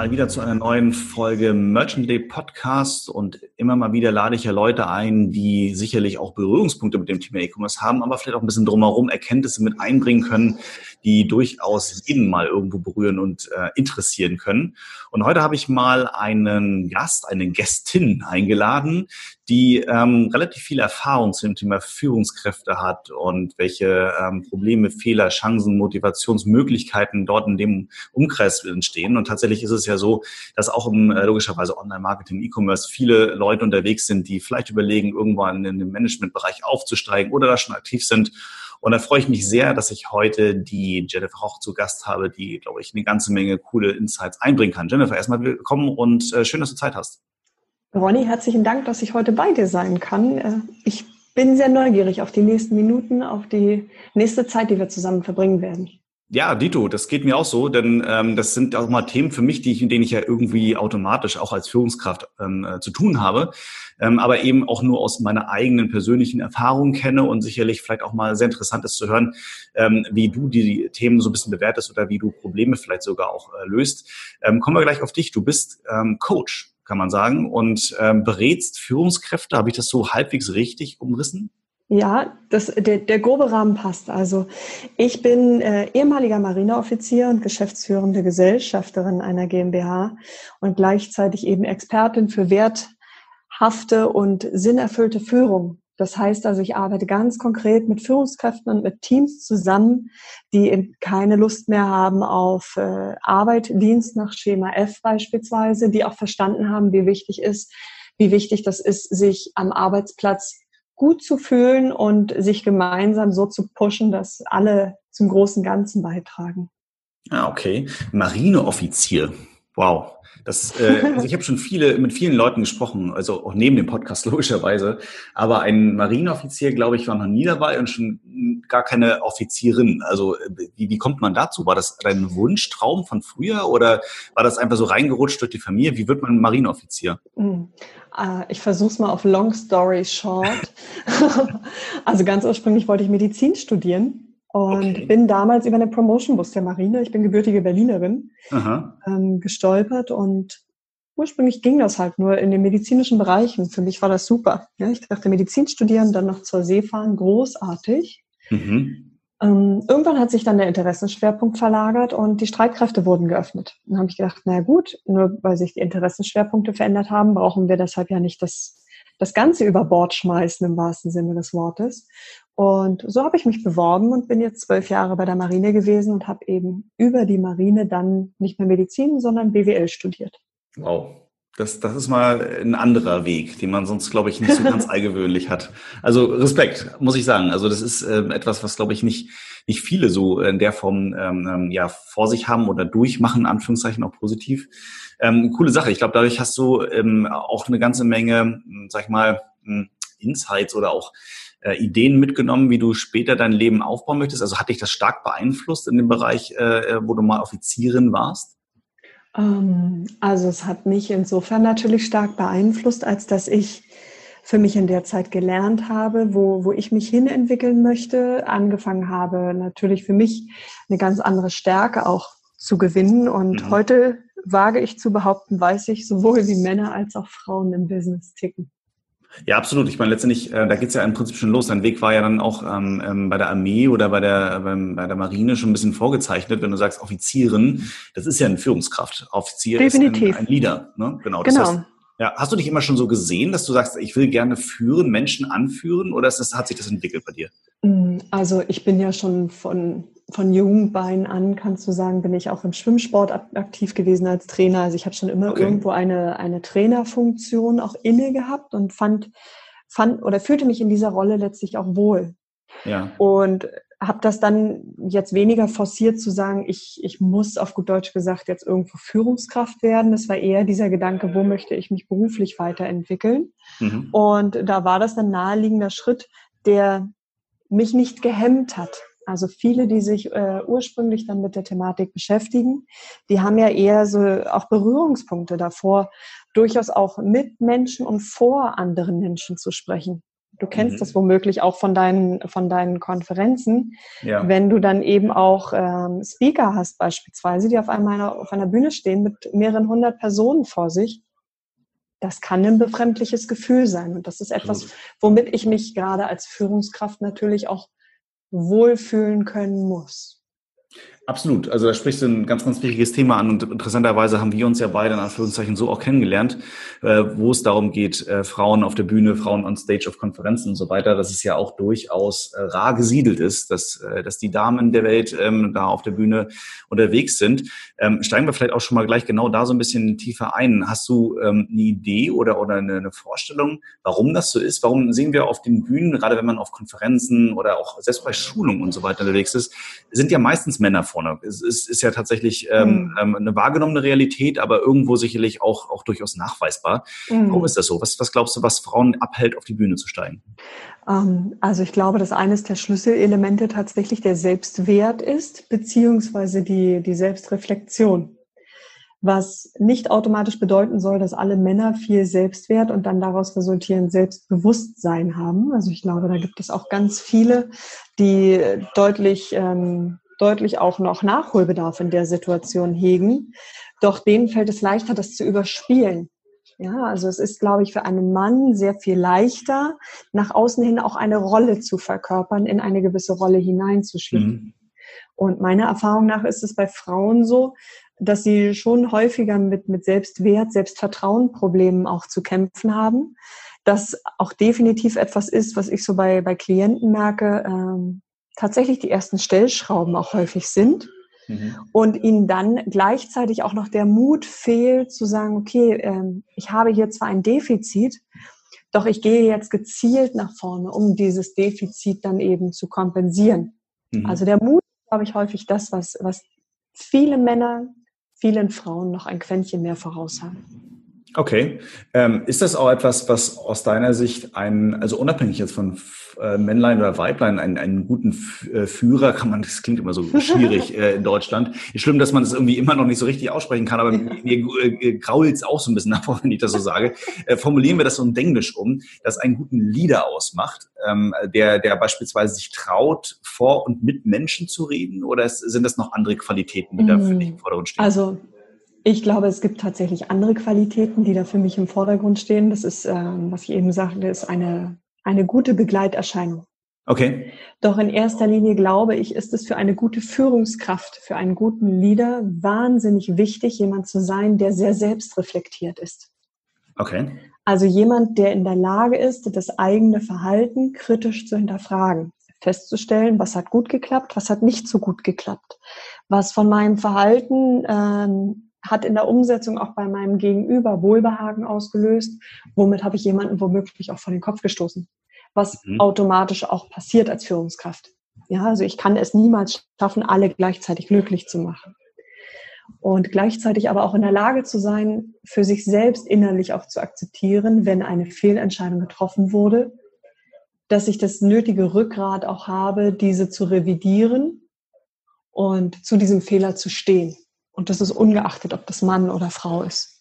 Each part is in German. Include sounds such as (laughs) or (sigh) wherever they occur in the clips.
Mal wieder zu einer neuen Folge Merchant Day Podcast. Und immer mal wieder lade ich ja Leute ein, die sicherlich auch Berührungspunkte mit dem Thema E-Commerce haben, aber vielleicht auch ein bisschen drumherum Erkenntnisse mit einbringen können, die durchaus jeden mal irgendwo berühren und äh, interessieren können. Und heute habe ich mal einen Gast, eine Gästin eingeladen, die ähm, relativ viel Erfahrung zu dem Thema Führungskräfte hat und welche ähm, Probleme, Fehler, Chancen, Motivationsmöglichkeiten dort in dem Umkreis entstehen. Und tatsächlich ist es ja so, dass auch im äh, logischerweise Online-Marketing, E-Commerce viele Leute unterwegs sind, die vielleicht überlegen, irgendwann in den Managementbereich aufzusteigen oder da schon aktiv sind. Und da freue ich mich sehr, dass ich heute die Jennifer Roch zu Gast habe, die, glaube ich, eine ganze Menge coole Insights einbringen kann. Jennifer, erstmal willkommen und äh, schön, dass du Zeit hast. Ronny, herzlichen Dank, dass ich heute bei dir sein kann. Äh, ich bin sehr neugierig auf die nächsten Minuten, auf die nächste Zeit, die wir zusammen verbringen werden. Ja, Dito, das geht mir auch so, denn ähm, das sind auch mal Themen für mich, die ich, in denen ich ja irgendwie automatisch auch als Führungskraft ähm, äh, zu tun habe, ähm, aber eben auch nur aus meiner eigenen persönlichen Erfahrung kenne und sicherlich vielleicht auch mal sehr interessant ist zu hören, ähm, wie du die Themen so ein bisschen bewertest oder wie du Probleme vielleicht sogar auch äh, löst. Ähm, kommen wir gleich auf dich. Du bist ähm, Coach kann man sagen, und ähm, berätst Führungskräfte. Habe ich das so halbwegs richtig umrissen? Ja, das, der, der grobe Rahmen passt. Also ich bin äh, ehemaliger Marineoffizier und geschäftsführende Gesellschafterin einer GmbH und gleichzeitig eben Expertin für werthafte und sinnerfüllte Führung. Das heißt also, ich arbeite ganz konkret mit Führungskräften und mit Teams zusammen, die keine Lust mehr haben auf äh, Arbeit, Dienst nach Schema F beispielsweise, die auch verstanden haben, wie wichtig ist, wie wichtig das ist, sich am Arbeitsplatz gut zu fühlen und sich gemeinsam so zu pushen, dass alle zum großen Ganzen beitragen. Ah, okay. Marineoffizier. Wow. Das, äh, also ich habe schon viele mit vielen Leuten gesprochen, also auch neben dem Podcast (laughs) logischerweise. Aber ein Marineoffizier, glaube ich, war noch nie dabei und schon gar keine Offizierin. Also wie, wie kommt man dazu? War das dein Wunschtraum von früher oder war das einfach so reingerutscht durch die Familie? Wie wird man Marineoffizier? Mhm. Ich versuche es mal auf Long Story Short. (laughs) also ganz ursprünglich wollte ich Medizin studieren und okay. bin damals über eine Promotion-Bus der Marine, ich bin gebürtige Berlinerin, ähm, gestolpert und ursprünglich ging das halt nur in den medizinischen Bereichen. Für mich war das super. Ja, ich dachte, Medizin studieren, dann noch zur See fahren, großartig. Mhm. Ähm, irgendwann hat sich dann der Interessenschwerpunkt verlagert und die Streitkräfte wurden geöffnet. Dann habe ich gedacht, na gut, nur weil sich die Interessenschwerpunkte verändert haben, brauchen wir deshalb ja nicht das, das Ganze über Bord schmeißen im wahrsten Sinne des Wortes. Und so habe ich mich beworben und bin jetzt zwölf Jahre bei der Marine gewesen und habe eben über die Marine dann nicht mehr Medizin, sondern BWL studiert. Wow. Das, das ist mal ein anderer Weg, den man sonst, glaube ich, nicht so ganz (laughs) allgewöhnlich hat. Also Respekt, muss ich sagen. Also das ist äh, etwas, was, glaube ich, nicht, nicht viele so in der Form ähm, ähm, ja vor sich haben oder durchmachen, Anführungszeichen auch positiv. Ähm, coole Sache. Ich glaube, dadurch hast du ähm, auch eine ganze Menge, sag ich mal, hm, Insights oder auch äh, Ideen mitgenommen, wie du später dein Leben aufbauen möchtest? Also hat dich das stark beeinflusst in dem Bereich, äh, wo du mal Offizierin warst? Ähm, also es hat mich insofern natürlich stark beeinflusst, als dass ich für mich in der Zeit gelernt habe, wo, wo ich mich hinentwickeln möchte, angefangen habe, natürlich für mich eine ganz andere Stärke auch zu gewinnen. Und mhm. heute wage ich zu behaupten, weiß ich, sowohl wie Männer als auch Frauen im Business ticken. Ja, absolut. Ich meine, letztendlich, äh, da geht's ja im Prinzip schon los. Dein Weg war ja dann auch ähm, ähm, bei der Armee oder bei der, beim, bei der Marine schon ein bisschen vorgezeichnet. Wenn du sagst Offizierin, das ist ja eine Führungskraft. Offizier Definitiv. ist ein, ein Leader. Ne? Genau. Das genau. Heißt, ja, hast du dich immer schon so gesehen, dass du sagst, ich will gerne führen, Menschen anführen, oder ist das, hat sich das entwickelt bei dir? Mm, also ich bin ja schon von, von Jugendbein an, kannst du sagen, bin ich auch im Schwimmsport aktiv gewesen als Trainer. Also ich habe schon immer okay. irgendwo eine, eine Trainerfunktion auch inne gehabt und fand, fand oder fühlte mich in dieser Rolle letztlich auch wohl. Ja. Und habe das dann jetzt weniger forciert zu sagen, ich, ich muss auf gut Deutsch gesagt jetzt irgendwo Führungskraft werden. Das war eher dieser Gedanke, wo möchte ich mich beruflich weiterentwickeln. Mhm. Und da war das ein naheliegender Schritt, der mich nicht gehemmt hat. Also viele, die sich äh, ursprünglich dann mit der Thematik beschäftigen, die haben ja eher so auch Berührungspunkte davor, durchaus auch mit Menschen und vor anderen Menschen zu sprechen. Du kennst mhm. das womöglich auch von deinen, von deinen Konferenzen, ja. wenn du dann eben auch ähm, Speaker hast beispielsweise, die auf einmal auf einer Bühne stehen mit mehreren hundert Personen vor sich. Das kann ein befremdliches Gefühl sein. Und das ist etwas, womit ich mich gerade als Führungskraft natürlich auch wohlfühlen können muss. Absolut. Also da sprichst du ein ganz, ganz wichtiges Thema an und interessanterweise haben wir uns ja beide in Anführungszeichen so auch kennengelernt, äh, wo es darum geht, äh, Frauen auf der Bühne, Frauen on Stage auf Konferenzen und so weiter, dass es ja auch durchaus äh, rar gesiedelt ist, dass, dass die Damen der Welt ähm, da auf der Bühne unterwegs sind. Ähm, steigen wir vielleicht auch schon mal gleich genau da so ein bisschen tiefer ein. Hast du ähm, eine Idee oder, oder eine, eine Vorstellung, warum das so ist? Warum sehen wir auf den Bühnen, gerade wenn man auf Konferenzen oder auch selbst bei Schulungen und so weiter unterwegs ist, sind ja meistens Männer vor vorne. Es ist, ist ja tatsächlich ähm, mhm. eine wahrgenommene Realität, aber irgendwo sicherlich auch, auch durchaus nachweisbar. Mhm. Warum ist das so? Was, was glaubst du, was Frauen abhält, auf die Bühne zu steigen? Ähm, also ich glaube, dass eines der Schlüsselelemente tatsächlich der Selbstwert ist, beziehungsweise die, die Selbstreflexion was nicht automatisch bedeuten soll, dass alle Männer viel Selbstwert und dann daraus resultierend Selbstbewusstsein haben. Also ich glaube, da gibt es auch ganz viele, die deutlich ähm, deutlich auch noch Nachholbedarf in der Situation hegen. Doch denen fällt es leichter, das zu überspielen. Ja, also es ist, glaube ich, für einen Mann sehr viel leichter, nach außen hin auch eine Rolle zu verkörpern, in eine gewisse Rolle hineinzuschlüpfen. Mhm. Und meiner Erfahrung nach ist es bei Frauen so, dass sie schon häufiger mit, mit Selbstwert, Selbstvertrauen Problemen auch zu kämpfen haben. Das auch definitiv etwas ist, was ich so bei, bei Klienten merke, ähm, tatsächlich die ersten Stellschrauben auch häufig sind. Mhm. Und ihnen dann gleichzeitig auch noch der Mut fehlt zu sagen, okay, ähm, ich habe hier zwar ein Defizit, doch ich gehe jetzt gezielt nach vorne, um dieses Defizit dann eben zu kompensieren. Mhm. Also der Mut, glaube ich, häufig das, was, was viele Männer, vielen Frauen noch ein Quäntchen mehr voraus haben. Okay. Ähm, ist das auch etwas, was aus deiner Sicht ein, also unabhängig jetzt von äh, Männlein oder Weiblein, einen, einen guten äh, Führer, kann man, das klingt immer so (laughs) schwierig äh, in Deutschland. Ist schlimm, dass man das irgendwie immer noch nicht so richtig aussprechen kann, aber mir, mir äh, grault es auch so ein bisschen davor, (laughs) wenn ich das so sage. Äh, formulieren wir das so in Englisch um, das einen guten Leader ausmacht, ähm, der, der beispielsweise sich traut, vor und mit Menschen zu reden, oder sind das noch andere Qualitäten, die da für dich im Vordergrund stehen? Also ich glaube, es gibt tatsächlich andere Qualitäten, die da für mich im Vordergrund stehen. Das ist, ähm, was ich eben sagte, ist eine, eine gute Begleiterscheinung. Okay. Doch in erster Linie glaube ich, ist es für eine gute Führungskraft, für einen guten Leader wahnsinnig wichtig, jemand zu sein, der sehr selbstreflektiert ist. Okay. Also jemand, der in der Lage ist, das eigene Verhalten kritisch zu hinterfragen, festzustellen, was hat gut geklappt, was hat nicht so gut geklappt, was von meinem Verhalten ähm, hat in der Umsetzung auch bei meinem Gegenüber Wohlbehagen ausgelöst. Womit habe ich jemanden womöglich auch vor den Kopf gestoßen, was mhm. automatisch auch passiert als Führungskraft. Ja, also ich kann es niemals schaffen, alle gleichzeitig glücklich zu machen. Und gleichzeitig aber auch in der Lage zu sein, für sich selbst innerlich auch zu akzeptieren, wenn eine Fehlentscheidung getroffen wurde, dass ich das nötige Rückgrat auch habe, diese zu revidieren und zu diesem Fehler zu stehen. Und das ist ungeachtet, ob das Mann oder Frau ist.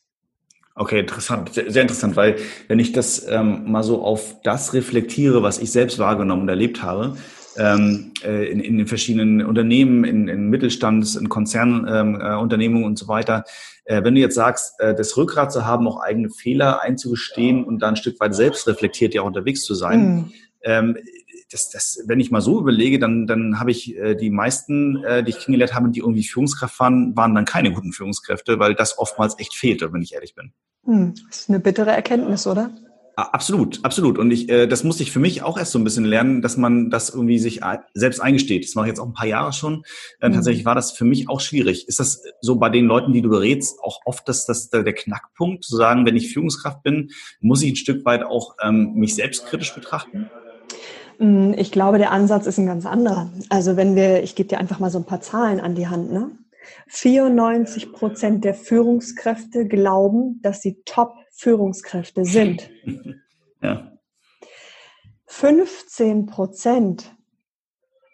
Okay, interessant, sehr, sehr interessant, weil wenn ich das ähm, mal so auf das reflektiere, was ich selbst wahrgenommen und erlebt habe, ähm, äh, in, in den verschiedenen Unternehmen, in, in Mittelstands-, in Konzernunternehmungen ähm, äh, und so weiter. Äh, wenn du jetzt sagst, äh, das Rückgrat zu haben, auch eigene Fehler einzugestehen und dann ein Stück weit selbst reflektiert ja auch unterwegs zu sein, mhm. Das, das, wenn ich mal so überlege, dann, dann habe ich äh, die meisten, äh, die ich kennengelernt habe, die irgendwie Führungskraft waren, waren dann keine guten Führungskräfte, weil das oftmals echt fehlte, wenn ich ehrlich bin. Hm, das ist eine bittere Erkenntnis, oder? Absolut, absolut. Und ich, äh, das musste ich für mich auch erst so ein bisschen lernen, dass man das irgendwie sich selbst eingesteht. Das mache ich jetzt auch ein paar Jahre schon. Äh, mhm. Tatsächlich war das für mich auch schwierig. Ist das so bei den Leuten, die du berätst, auch oft das, das der Knackpunkt, zu sagen, wenn ich Führungskraft bin, muss ich ein Stück weit auch ähm, mich selbstkritisch betrachten? Mm, ich glaube, der Ansatz ist ein ganz anderer. Also wenn wir, ich gebe dir einfach mal so ein paar Zahlen an die Hand. Ne? 94 Prozent der Führungskräfte glauben, dass sie Top-Führungskräfte sind. (laughs) Ja. 15 Prozent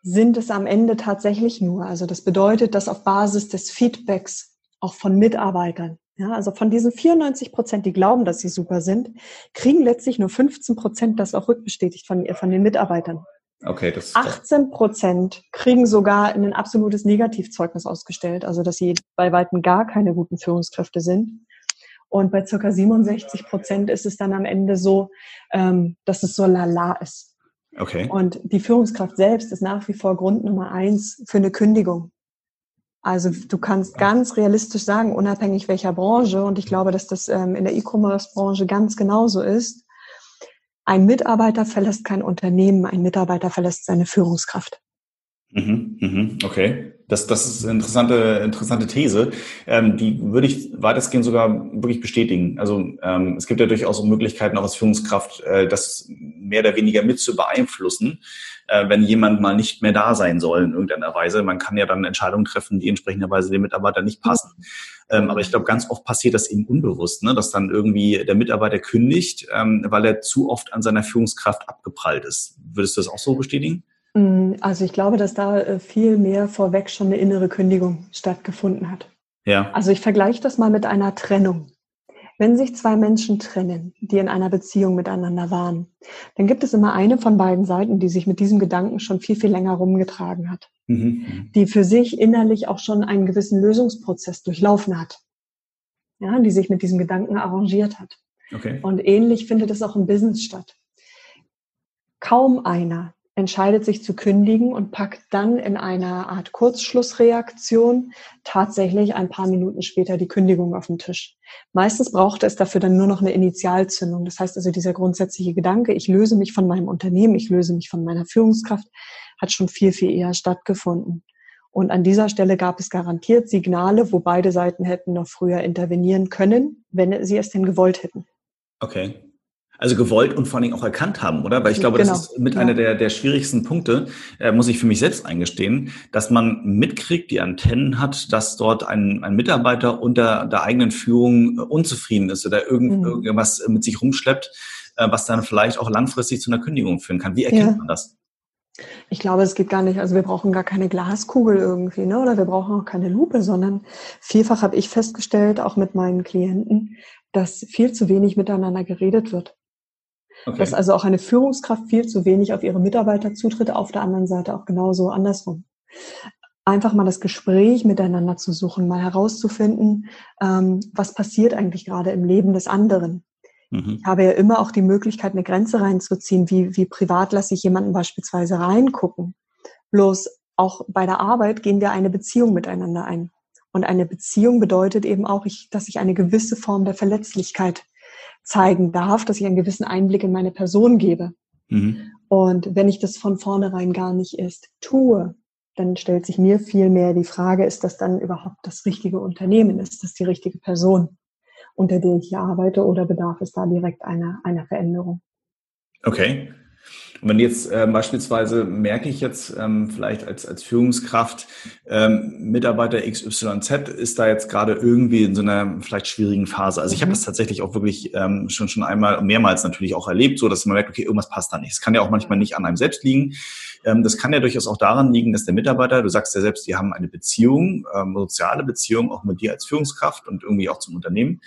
sind es am Ende tatsächlich nur. Also das bedeutet, dass auf Basis des Feedbacks auch von Mitarbeitern, ja, also von diesen 94 Prozent, die glauben, dass sie super sind, kriegen letztlich nur 15 Prozent das auch rückbestätigt von, von den Mitarbeitern. Okay, das 18 Prozent kriegen sogar ein absolutes Negativzeugnis ausgestellt, also dass sie bei weitem gar keine guten Führungskräfte sind. Und bei circa 67 Prozent ist es dann am Ende so, ähm, dass es so lala ist. Okay. Und die Führungskraft selbst ist nach wie vor Grund Nummer eins für eine Kündigung. Also du kannst ganz realistisch sagen, unabhängig welcher Branche, und ich glaube, dass das ähm, in der E-Commerce-Branche ganz genauso ist, ein Mitarbeiter verlässt kein Unternehmen, ein Mitarbeiter verlässt seine Führungskraft. Mhm, mhm, okay, das, das ist eine interessante, interessante These. Ähm, die würde ich weitestgehend sogar wirklich bestätigen. Also ähm, es gibt ja durchaus Möglichkeiten, auch als Führungskraft äh, das mehr oder weniger mit zu beeinflussen, äh, wenn jemand mal nicht mehr da sein soll in irgendeiner Weise. Man kann ja dann Entscheidungen treffen, die entsprechenderweise dem Mitarbeiter nicht passen. Ähm, aber ich glaube, ganz oft passiert das eben unbewusst, ne? dass dann irgendwie der Mitarbeiter kündigt, ähm, weil er zu oft an seiner Führungskraft abgeprallt ist. Würdest du das auch so bestätigen? Mm, also ich glaube, dass da äh, viel mehr vorweg schon eine innere Kündigung stattgefunden hat. Ja. Also ich vergleiche das mal mit einer Trennung. Wenn sich zwei Menschen trennen, die in einer Beziehung miteinander waren, dann gibt es immer eine von beiden Seiten, die sich mit diesem Gedanken schon viel, viel länger rumgetragen hat. Mhm. Die für sich innerlich auch schon einen gewissen Lösungsprozess durchlaufen hat. Ja, die sich mit diesem Gedanken arrangiert hat. Okay. Und ähnlich findet es auch im Business statt. Kaum einer entscheidet sich zu kündigen und packt dann in einer Art Kurzschlussreaktion tatsächlich ein paar Minuten später die Kündigung auf den Tisch. Meistens braucht es dafür dann nur noch eine Initialzündung. Das heißt also, dieser grundsätzliche Gedanke, ich löse mich von meinem Unternehmen, ich löse mich von meiner Führungskraft, hat schon viel, viel eher stattgefunden. Und an dieser Stelle gab es garantiert Signale, wo beide Seiten hätten noch früher intervenieren können, wenn sie es denn gewollt hätten. Okay. Also gewollt und vor allen Dingen auch erkannt haben, oder? Weil ich glaube, genau. das ist mit ja. einer der, der schwierigsten Punkte, äh, muss ich für mich selbst eingestehen, dass man mitkriegt, die Antennen hat, dass dort ein, ein Mitarbeiter unter der eigenen Führung äh, unzufrieden ist oder irgend, mhm. irgendwas mit sich rumschleppt, äh, was dann vielleicht auch langfristig zu einer Kündigung führen kann. Wie erkennt ja. man das? Ich glaube, es geht gar nicht. Also wir brauchen gar keine Glaskugel irgendwie, ne? Oder wir brauchen auch keine Lupe, sondern vielfach habe ich festgestellt, auch mit meinen Klienten, dass viel zu wenig miteinander geredet wird. Okay. Dass also auch eine Führungskraft viel zu wenig auf ihre Mitarbeiter zutritt, auf der anderen Seite auch genauso andersrum. Einfach mal das Gespräch miteinander zu suchen, mal herauszufinden, ähm, was passiert eigentlich gerade im Leben des anderen. Mhm. Ich habe ja immer auch die Möglichkeit, eine Grenze reinzuziehen, wie, wie privat lasse ich jemanden beispielsweise reingucken. Bloß auch bei der Arbeit gehen wir eine Beziehung miteinander ein. Und eine Beziehung bedeutet eben auch, ich, dass ich eine gewisse Form der Verletzlichkeit zeigen darf, dass ich einen gewissen Einblick in meine Person gebe. Mhm. Und wenn ich das von vornherein gar nicht erst tue, dann stellt sich mir viel mehr die Frage, ist das dann überhaupt das richtige Unternehmen? Ist das die richtige Person, unter der ich hier arbeite oder bedarf es da direkt einer, einer Veränderung? Okay. Und wenn jetzt äh, beispielsweise merke ich jetzt ähm, vielleicht als, als Führungskraft, ähm, Mitarbeiter XYZ ist da jetzt gerade irgendwie in so einer vielleicht schwierigen Phase. Also ich habe mhm. das tatsächlich auch wirklich ähm, schon schon einmal mehrmals natürlich auch erlebt, so dass man merkt, okay, irgendwas passt da nicht. Es kann ja auch manchmal nicht an einem selbst liegen. Ähm, das kann ja durchaus auch daran liegen, dass der Mitarbeiter, du sagst ja selbst, die haben eine Beziehung, ähm, soziale Beziehung auch mit dir als Führungskraft und irgendwie auch zum Unternehmen.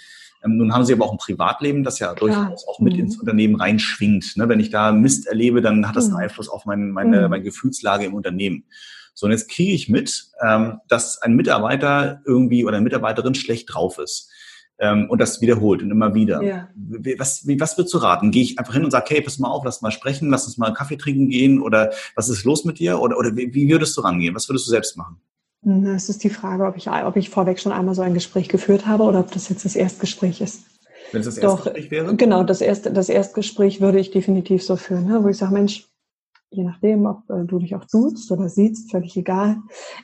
Ähm, nun haben sie aber auch ein Privatleben, das ja durchaus auch mit mhm. ins Unternehmen reinschwingt. Ne? Wenn ich da Mist erlebe, dann hat das einen mhm. Einfluss auf mein, meine, mhm. meine Gefühlslage im Unternehmen. So, und jetzt kriege ich mit, ähm, dass ein Mitarbeiter irgendwie oder eine Mitarbeiterin schlecht drauf ist. Ähm, und das wiederholt und immer wieder. Ja. Was, wie, was würdest du raten? Gehe ich einfach hin und sage, hey, pass mal auf, lass mal sprechen, lass uns mal einen Kaffee trinken gehen oder was ist los mit dir? Oder, oder wie, wie würdest du rangehen? Was würdest du selbst machen? Hm, es ist die Frage, ob ich, ob ich vorweg schon einmal so ein Gespräch geführt habe oder ob das jetzt das Erstgespräch ist. Wenn es das Erstgespräch wäre? Genau, das, erste, das Erstgespräch würde ich definitiv so führen, ne, wo ich sage, Mensch, je nachdem, ob äh, du dich auch duzt oder siehst, völlig egal.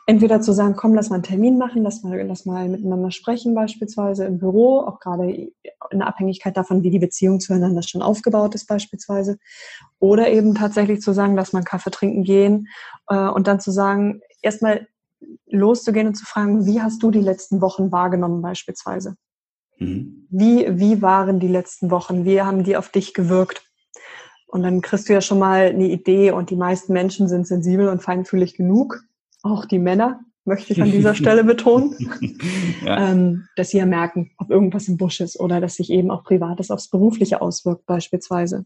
Entweder zu sagen, komm, lass mal einen Termin machen, lass mal, lass mal miteinander sprechen, beispielsweise im Büro, auch gerade in Abhängigkeit davon, wie die Beziehung zueinander schon aufgebaut ist, beispielsweise. Oder eben tatsächlich zu sagen, lass mal einen Kaffee trinken gehen äh, und dann zu sagen, erstmal loszugehen und zu fragen, wie hast du die letzten Wochen wahrgenommen, beispielsweise? Mhm. Wie, wie waren die letzten Wochen? Wie haben die auf dich gewirkt? Und dann kriegst du ja schon mal eine Idee und die meisten Menschen sind sensibel und feinfühlig genug, auch die Männer, möchte ich an dieser (laughs) Stelle betonen, ja. ähm, dass sie ja merken, ob irgendwas im Busch ist oder dass sich eben auch Privates aufs Berufliche auswirkt beispielsweise.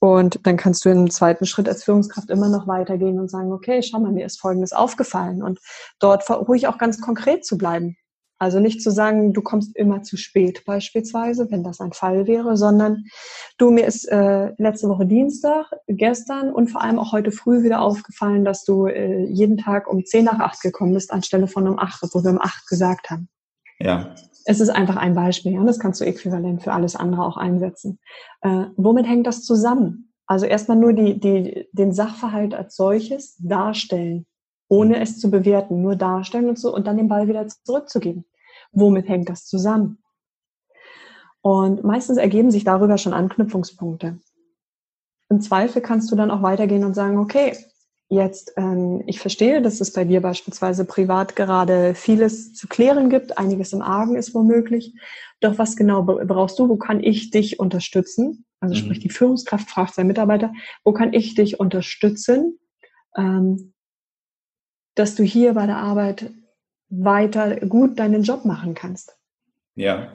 Und dann kannst du im zweiten Schritt als Führungskraft immer noch weitergehen und sagen, okay, schau mal, mir ist Folgendes aufgefallen und dort ruhig auch ganz konkret zu bleiben. Also nicht zu sagen, du kommst immer zu spät beispielsweise, wenn das ein Fall wäre, sondern du, mir ist äh, letzte Woche Dienstag, gestern und vor allem auch heute früh wieder aufgefallen, dass du äh, jeden Tag um 10 nach 8 gekommen bist, anstelle von um 8, wo wir um 8 gesagt haben. Ja. Es ist einfach ein Beispiel, ja, das kannst du äquivalent für alles andere auch einsetzen. Äh, womit hängt das zusammen? Also erstmal nur die, die, den Sachverhalt als solches darstellen ohne mhm. es zu bewerten, nur darstellen und so und dann den Ball wieder zurückzugeben. Womit hängt das zusammen? Und meistens ergeben sich darüber schon Anknüpfungspunkte. Im Zweifel kannst du dann auch weitergehen und sagen, okay, jetzt, ähm, ich verstehe, dass es bei dir beispielsweise privat gerade vieles zu klären gibt, einiges im Argen ist womöglich. Doch was genau brauchst du? Wo kann ich dich unterstützen? Also mhm. sprich, die Führungskraft fragt seinen Mitarbeiter, wo kann ich dich unterstützen? Ähm, dass du hier bei der Arbeit weiter gut deinen Job machen kannst. Ja.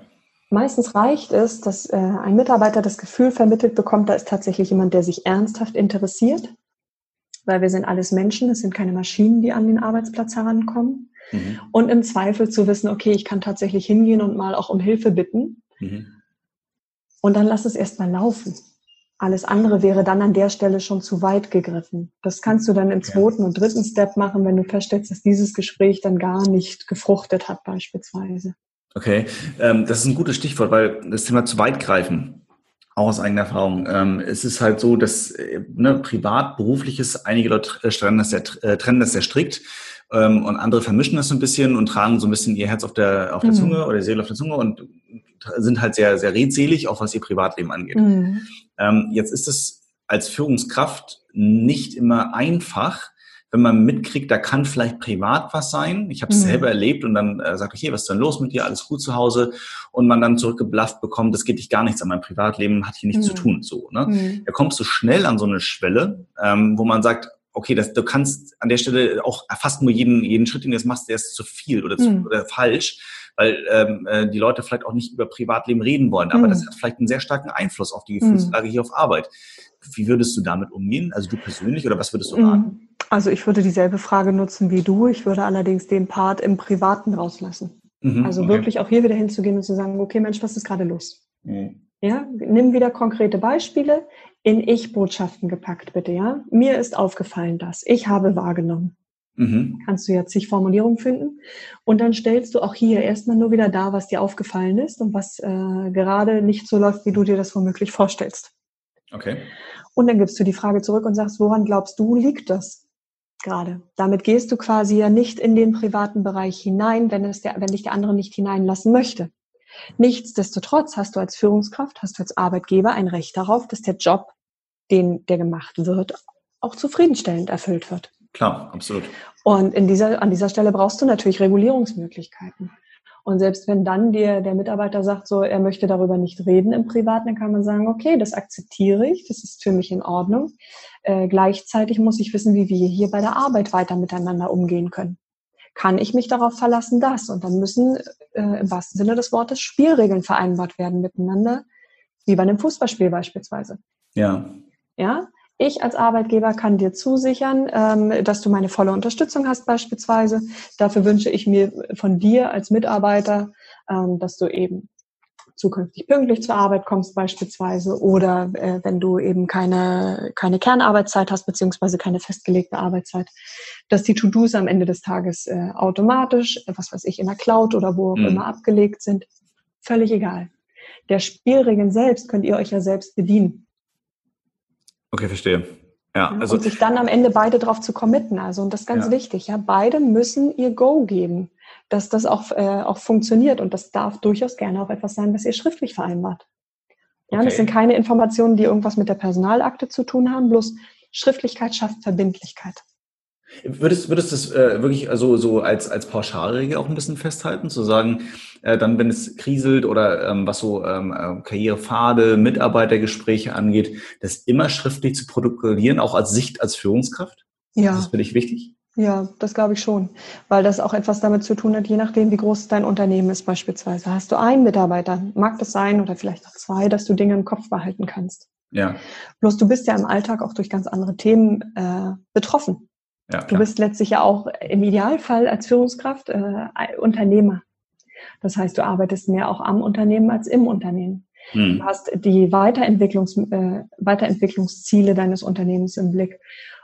Meistens reicht es, dass äh, ein Mitarbeiter das Gefühl vermittelt bekommt, da ist tatsächlich jemand, der sich ernsthaft interessiert, weil wir sind alles Menschen, es sind keine Maschinen, die an den Arbeitsplatz herankommen. Mhm. Und im Zweifel zu wissen, okay, ich kann tatsächlich hingehen und mal auch um Hilfe bitten. Mhm. Und dann lass es erstmal laufen. Alles andere wäre dann an der Stelle schon zu weit gegriffen. Das kannst du dann im zweiten und dritten Step machen, wenn du feststellst, dass dieses Gespräch dann gar nicht gefruchtet hat beispielsweise. Okay, ähm, das ist ein gutes Stichwort, weil das Thema zu weit greifen, auch aus eigener Erfahrung. Ähm, es ist halt so, dass äh, ne, privat, berufliches, einige Leute äh, trennen das sehr, äh, trennen das sehr strikt ähm, und andere vermischen das so ein bisschen und tragen so ein bisschen ihr Herz auf der, auf der mhm. Zunge oder die Seele auf der Zunge und sind halt sehr, sehr redselig, auch was ihr Privatleben angeht. Mhm. Ähm, jetzt ist es als Führungskraft nicht immer einfach, wenn man mitkriegt, da kann vielleicht privat was sein. Ich habe es mhm. selber erlebt und dann äh, sagt, okay, was ist denn los mit dir? Alles gut zu Hause? Und man dann zurückgeblafft bekommt, das geht dich gar nichts an meinem Privatleben, hat hier nichts mhm. zu tun. So, ne? Mhm. Da kommst du schnell an so eine Schwelle, ähm, wo man sagt, okay, das, du kannst an der Stelle auch fast nur jeden, jeden Schritt, den du jetzt machst, der ist zu viel oder, zu, mhm. oder falsch weil ähm, äh, die Leute vielleicht auch nicht über Privatleben reden wollen. Aber mhm. das hat vielleicht einen sehr starken Einfluss auf die Gefühlslage mhm. hier auf Arbeit. Wie würdest du damit umgehen? Also du persönlich oder was würdest du raten? Also ich würde dieselbe Frage nutzen wie du. Ich würde allerdings den Part im Privaten rauslassen. Mhm, also okay. wirklich auch hier wieder hinzugehen und zu sagen, okay Mensch, was ist gerade los? Mhm. Ja, nimm wieder konkrete Beispiele in Ich-Botschaften gepackt, bitte, ja. Mir ist aufgefallen das. Ich habe wahrgenommen. Mhm. Kannst du ja zig Formulierungen finden. Und dann stellst du auch hier erstmal nur wieder da, was dir aufgefallen ist und was äh, gerade nicht so läuft, wie du dir das womöglich vorstellst. Okay. Und dann gibst du die Frage zurück und sagst, woran glaubst du, liegt das gerade? Damit gehst du quasi ja nicht in den privaten Bereich hinein, wenn, es der, wenn dich der andere nicht hineinlassen möchte. Nichtsdestotrotz hast du als Führungskraft, hast du als Arbeitgeber ein Recht darauf, dass der Job, den der gemacht wird, auch zufriedenstellend erfüllt wird. Klar, absolut. Und in dieser, an dieser Stelle brauchst du natürlich Regulierungsmöglichkeiten. Und selbst wenn dann dir der Mitarbeiter sagt, so, er möchte darüber nicht reden im Privaten, dann kann man sagen, okay, das akzeptiere ich, das ist für mich in Ordnung. Äh, gleichzeitig muss ich wissen, wie wir hier bei der Arbeit weiter miteinander umgehen können. Kann ich mich darauf verlassen, das? Und dann müssen äh, im wahrsten Sinne des Wortes Spielregeln vereinbart werden miteinander, wie bei einem Fußballspiel beispielsweise. Ja. Ja, ich als Arbeitgeber kann dir zusichern, ähm, dass du meine volle Unterstützung hast beispielsweise. Dafür wünsche ich mir von dir als Mitarbeiter, ähm, dass du eben zukünftig pünktlich zur Arbeit kommst beispielsweise oder äh, wenn du eben keine, keine Kernarbeitszeit hast beziehungsweise keine festgelegte Arbeitszeit, dass die To-Dos am Ende des Tages äh, automatisch, was weiß ich, in der Cloud oder wo auch mhm. immer abgelegt sind. Völlig egal. Der Spielregeln selbst könnt ihr euch ja selbst bedienen. Okay, verstehe. Ja, also, und sich dann am Ende beide darauf zu committen. Also, und das ist ganz ja. wichtig, ja, beide müssen ihr Go geben, dass das auch, äh, auch funktioniert. Und das darf durchaus gerne auch etwas sein, was ihr schriftlich vereinbart. Ja, okay. das sind keine Informationen, die irgendwas mit der Personalakte zu tun haben, bloß Schriftlichkeit schafft Verbindlichkeit. Würdest, würdest du das äh, wirklich also so als, als Pauschalregel auch ein bisschen festhalten, zu sagen, äh, dann, wenn es kriselt oder ähm, was so ähm, äh, Karrierepfade, Mitarbeitergespräche angeht, das immer schriftlich zu protokollieren, auch als Sicht als Führungskraft? Ja. Das ist für dich wichtig? Ja, das glaube ich schon, weil das auch etwas damit zu tun hat, je nachdem, wie groß dein Unternehmen ist beispielsweise. Hast du einen Mitarbeiter, mag das sein, oder vielleicht auch zwei, dass du Dinge im Kopf behalten kannst. Ja. Bloß du bist ja im Alltag auch durch ganz andere Themen äh, betroffen. Ja, du bist letztlich ja auch im Idealfall als Führungskraft äh, Unternehmer. Das heißt, du arbeitest mehr auch am Unternehmen als im Unternehmen. Hm. Du hast die Weiterentwicklungs, äh, Weiterentwicklungsziele deines Unternehmens im Blick.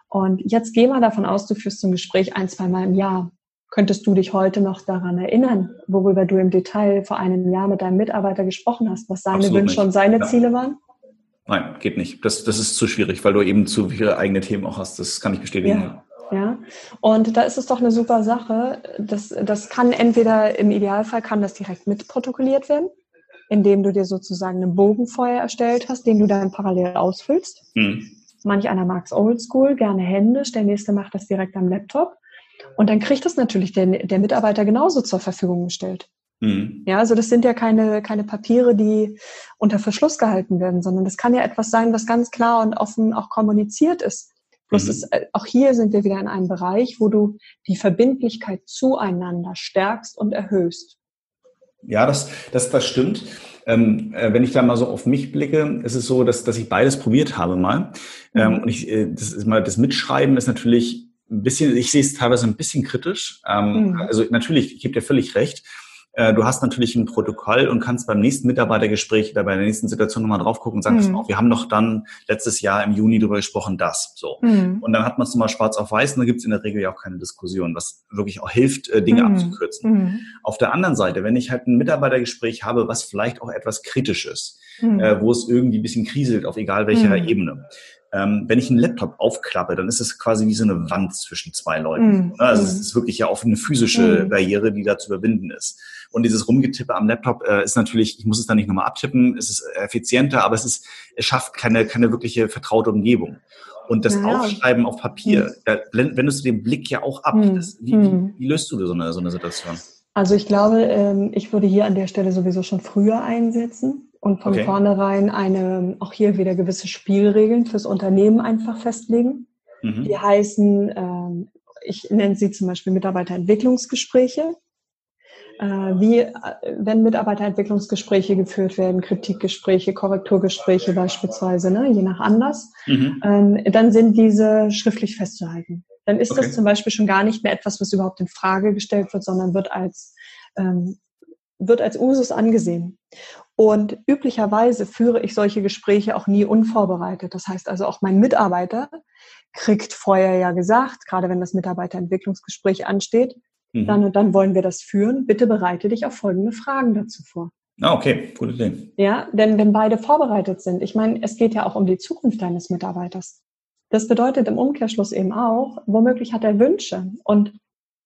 Und jetzt geh mal davon aus, du führst ein Gespräch ein, zweimal im Jahr. Könntest du dich heute noch daran erinnern, worüber du im Detail vor einem Jahr mit deinem Mitarbeiter gesprochen hast, was seine Absolut Wünsche nicht. und seine ja. Ziele waren? Nein, geht nicht. Das, das ist zu schwierig, weil du eben zu viele eigene Themen auch hast. Das kann ich bestätigen. Ja. Ja, und da ist es doch eine super Sache. Das, das kann entweder im Idealfall kann das direkt mitprotokolliert werden, indem du dir sozusagen einen Bogen vorher erstellt hast, den du dann parallel ausfüllst. Hm. Manch einer mag es oldschool, gerne händisch, der nächste macht das direkt am Laptop. Und dann kriegt das natürlich der, der Mitarbeiter genauso zur Verfügung gestellt. Mhm. Ja, also das sind ja keine, keine Papiere, die unter Verschluss gehalten werden, sondern das kann ja etwas sein, was ganz klar und offen auch kommuniziert ist. Bloß mhm. ist, äh, auch hier sind wir wieder in einem Bereich, wo du die Verbindlichkeit zueinander stärkst und erhöhst. Ja, das, das, das stimmt. Ähm, äh, wenn ich da mal so auf mich blicke, ist es so, dass, dass ich beides probiert habe mal. Ähm, mhm. Ähm, und ich, äh, das ist mal, das Mitschreiben ist natürlich ein bisschen, ich sehe es teilweise ein bisschen kritisch. Ähm, mhm. Also natürlich, ich gebe dir völlig recht. Äh, du hast natürlich ein Protokoll und kannst beim nächsten Mitarbeitergespräch oder bei der nächsten Situation nochmal drauf gucken und sagen, mhm. wir haben doch dann letztes Jahr im Juni darüber gesprochen, das. So. Mhm. Und dann hat man es nochmal schwarz auf weiß und da gibt es in der Regel ja auch keine Diskussion, was wirklich auch hilft, äh, Dinge mhm. abzukürzen. Mhm. Auf der anderen Seite, wenn ich halt ein Mitarbeitergespräch habe, was vielleicht auch etwas kritisch ist, mhm. äh, wo es irgendwie ein bisschen kriselt, auf egal welcher mhm. Ebene, ähm, wenn ich einen Laptop aufklappe, dann ist es quasi wie so eine Wand zwischen zwei Leuten. Mm. Also es ist wirklich ja auch eine physische mm. Barriere, die da zu überwinden ist. Und dieses Rumgetippe am Laptop äh, ist natürlich, ich muss es dann nicht nochmal abtippen, es ist effizienter, aber es ist, es schafft keine, keine wirkliche vertraute Umgebung. Und das ja. Aufschreiben auf Papier, mm. da wendest du den Blick ja auch ab. Mm. Das, wie, wie, mm. wie, löst du so eine, so eine Situation? Also ich glaube, ähm, ich würde hier an der Stelle sowieso schon früher einsetzen und von okay. vornherein eine, auch hier wieder gewisse Spielregeln fürs Unternehmen einfach festlegen. Mhm. Die heißen, ähm, ich nenne sie zum Beispiel Mitarbeiterentwicklungsgespräche. Äh, wie, äh, wenn Mitarbeiterentwicklungsgespräche geführt werden, Kritikgespräche, Korrekturgespräche beispielsweise, ne, je nach Anlass, mhm. ähm, dann sind diese schriftlich festzuhalten. Dann ist okay. das zum Beispiel schon gar nicht mehr etwas, was überhaupt in Frage gestellt wird, sondern wird als ähm, wird als Usus angesehen. Und üblicherweise führe ich solche Gespräche auch nie unvorbereitet. Das heißt also auch mein Mitarbeiter kriegt vorher ja gesagt, gerade wenn das Mitarbeiterentwicklungsgespräch ansteht, mhm. dann und dann wollen wir das führen. Bitte bereite dich auf folgende Fragen dazu vor. Ah, okay, gute Idee. Ja, denn wenn beide vorbereitet sind, ich meine, es geht ja auch um die Zukunft deines Mitarbeiters. Das bedeutet im Umkehrschluss eben auch, womöglich hat er Wünsche und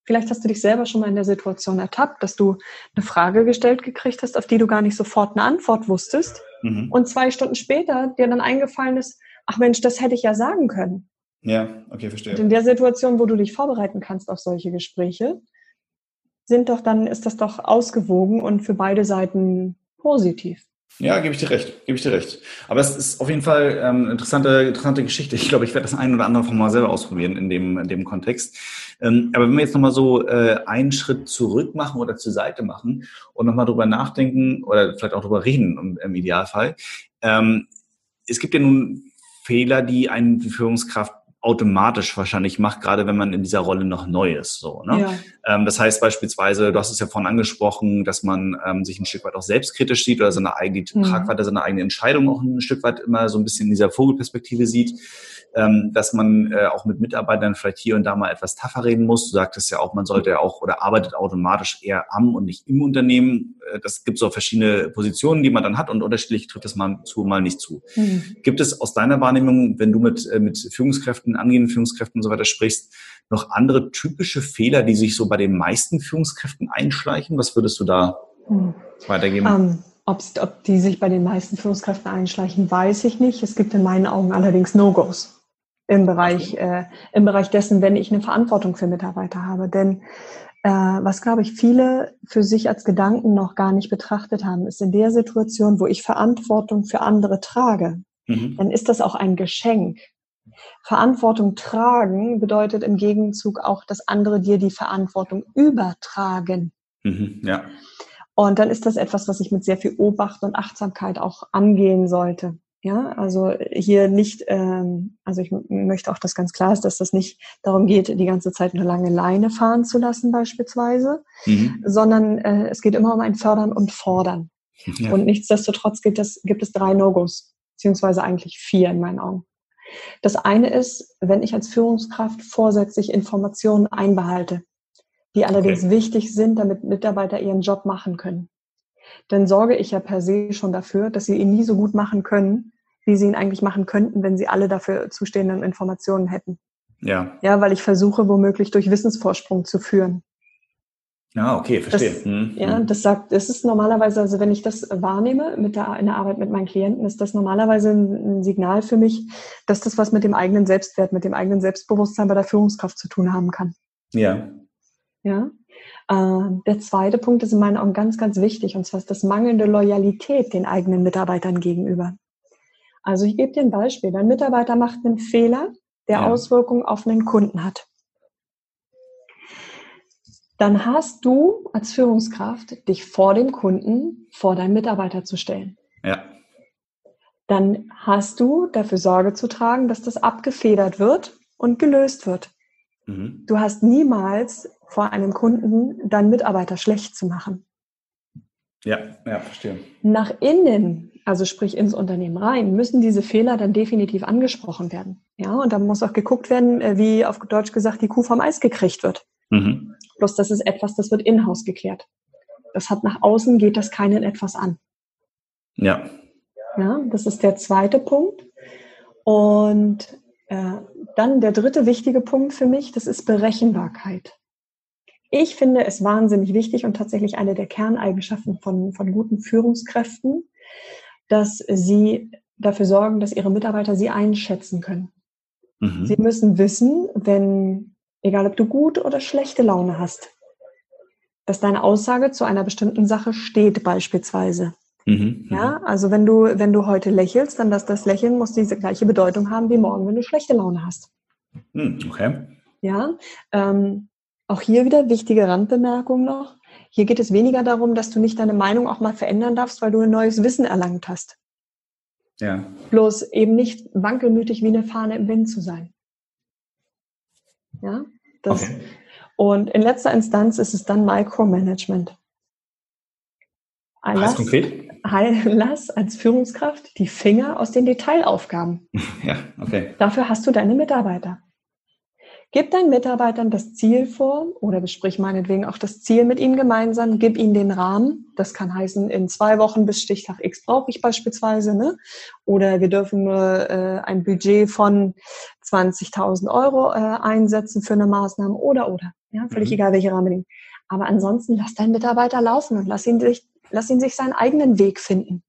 Vielleicht hast du dich selber schon mal in der Situation ertappt, dass du eine Frage gestellt gekriegt hast, auf die du gar nicht sofort eine Antwort wusstest. Mhm. Und zwei Stunden später dir dann eingefallen ist, ach Mensch, das hätte ich ja sagen können. Ja, okay, verstehe. Und in der Situation, wo du dich vorbereiten kannst auf solche Gespräche, sind doch dann, ist das doch ausgewogen und für beide Seiten positiv. Ja, gebe ich dir recht, gebe ich dir recht. Aber es ist auf jeden Fall ähm, interessante, interessante Geschichte. Ich glaube, ich werde das ein oder andere mal selber ausprobieren in dem, in dem Kontext. Ähm, aber wenn wir jetzt nochmal so äh, einen Schritt zurück machen oder zur Seite machen und nochmal drüber nachdenken oder vielleicht auch drüber reden im, im Idealfall. Ähm, es gibt ja nun Fehler, die eine Führungskraft automatisch wahrscheinlich macht, gerade wenn man in dieser Rolle noch neu ist. So, ne? Ja. Ähm, das heißt beispielsweise, du hast es ja vorhin angesprochen, dass man ähm, sich ein Stück weit auch selbstkritisch sieht oder seine eigene mhm. Tragweite, seine eigene Entscheidung auch ein Stück weit immer so ein bisschen in dieser Vogelperspektive sieht. Ähm, dass man äh, auch mit Mitarbeitern vielleicht hier und da mal etwas tougher reden muss. Du sagtest ja auch, man sollte ja auch oder arbeitet automatisch eher am und nicht im Unternehmen. Äh, das gibt so verschiedene Positionen, die man dann hat und unterschiedlich trifft das mal zu, mal nicht zu. Mhm. Gibt es aus deiner Wahrnehmung, wenn du mit, äh, mit Führungskräften, angehenden Führungskräften und so weiter sprichst, noch andere typische Fehler, die sich so bei den meisten Führungskräften einschleichen? Was würdest du da mhm. weitergeben? Um ähm, ob die sich bei den meisten Führungskräften einschleichen, weiß ich nicht. Es gibt in meinen Augen allerdings No-Gos im Bereich, äh, im Bereich dessen, wenn ich eine Verantwortung für Mitarbeiter habe. Denn äh, was, glaube ich, viele für sich als Gedanken noch gar nicht betrachtet haben, ist in der Situation, wo ich Verantwortung für andere trage, mhm. dann ist das auch ein Geschenk. Verantwortung tragen bedeutet im Gegenzug auch, dass andere dir die Verantwortung übertragen. Mhm, ja. Und dann ist das etwas, was ich mit sehr viel Obacht und Achtsamkeit auch angehen sollte. Ja, also hier nicht, ähm, also ich möchte auch, dass ganz klar ist, dass das nicht darum geht, die ganze Zeit eine lange Leine fahren zu lassen beispielsweise, mhm. sondern äh, es geht immer um ein Fördern und Fordern. Ja. Und nichtsdestotrotz gibt es, gibt es drei No-Gos, beziehungsweise eigentlich vier in meinen Augen. Das eine ist, wenn ich als Führungskraft vorsätzlich Informationen einbehalte die allerdings okay. wichtig sind, damit Mitarbeiter ihren Job machen können. Dann sorge ich ja per se schon dafür, dass sie ihn nie so gut machen können, wie sie ihn eigentlich machen könnten, wenn sie alle dafür zustehenden Informationen hätten. Ja. Ja, weil ich versuche, womöglich durch Wissensvorsprung zu führen. Ja, okay, verstehe. Das, hm. Ja, das sagt, das ist normalerweise, also wenn ich das wahrnehme mit der, in der Arbeit mit meinen Klienten, ist das normalerweise ein, ein Signal für mich, dass das was mit dem eigenen Selbstwert, mit dem eigenen Selbstbewusstsein bei der Führungskraft zu tun haben kann. Ja. Ja. Äh, der zweite Punkt ist in meinen Augen ganz, ganz wichtig, und zwar ist das mangelnde Loyalität den eigenen Mitarbeitern gegenüber. Also ich gebe dir ein Beispiel. Dein Mitarbeiter macht einen Fehler, der ja. Auswirkungen auf einen Kunden hat. Dann hast du als Führungskraft dich vor dem Kunden, vor deinem Mitarbeiter zu stellen. Ja. Dann hast du dafür Sorge zu tragen, dass das abgefedert wird und gelöst wird. Mhm. Du hast niemals vor einem Kunden deinen Mitarbeiter schlecht zu machen. Ja, ja, verstehe. Nach innen, also sprich ins Unternehmen rein, müssen diese Fehler dann definitiv angesprochen werden. Ja, und da muss auch geguckt werden, äh, wie auf Deutsch gesagt die Kuh vom Eis gekriegt wird. Mhm. Bloß das ist etwas, das wird in-house geklärt. Das hat nach außen geht das keinen etwas an. Ja. Ja, das ist der zweite Punkt. Und äh, dann der dritte wichtige Punkt für mich, das ist Berechenbarkeit. Ich finde es wahnsinnig wichtig und tatsächlich eine der Kerneigenschaften von, von guten Führungskräften, dass sie dafür sorgen, dass ihre Mitarbeiter sie einschätzen können. Mhm. Sie müssen wissen, wenn, egal ob du gute oder schlechte Laune hast, dass deine Aussage zu einer bestimmten Sache steht beispielsweise. Mhm, ja, mhm. also wenn du, wenn du heute lächelst, dann dass das Lächeln muss diese gleiche Bedeutung haben wie morgen, wenn du schlechte Laune hast. Mhm, okay. Ja, ähm, auch hier wieder wichtige Randbemerkung noch. Hier geht es weniger darum, dass du nicht deine Meinung auch mal verändern darfst, weil du ein neues Wissen erlangt hast. Ja. Bloß eben nicht wankelmütig wie eine Fahne im Wind zu sein. Ja. Das, okay. Und in letzter Instanz ist es dann Micromanagement. Lass, konkret? Lass als Führungskraft die Finger aus den Detailaufgaben. (laughs) Ja, okay. Dafür hast du deine Mitarbeiter. Gib deinen Mitarbeitern das Ziel vor oder besprich meinetwegen auch das Ziel mit ihnen gemeinsam. Gib ihnen den Rahmen. Das kann heißen, in zwei Wochen bis Stichtag X brauche ich beispielsweise. Ne? Oder wir dürfen nur äh, ein Budget von 20.000 Euro äh, einsetzen für eine Maßnahme oder, oder. Ja, völlig mhm. egal, welche Rahmenbedingungen. Aber ansonsten lass deinen Mitarbeiter laufen und lass ihn, sich, lass ihn sich seinen eigenen Weg finden.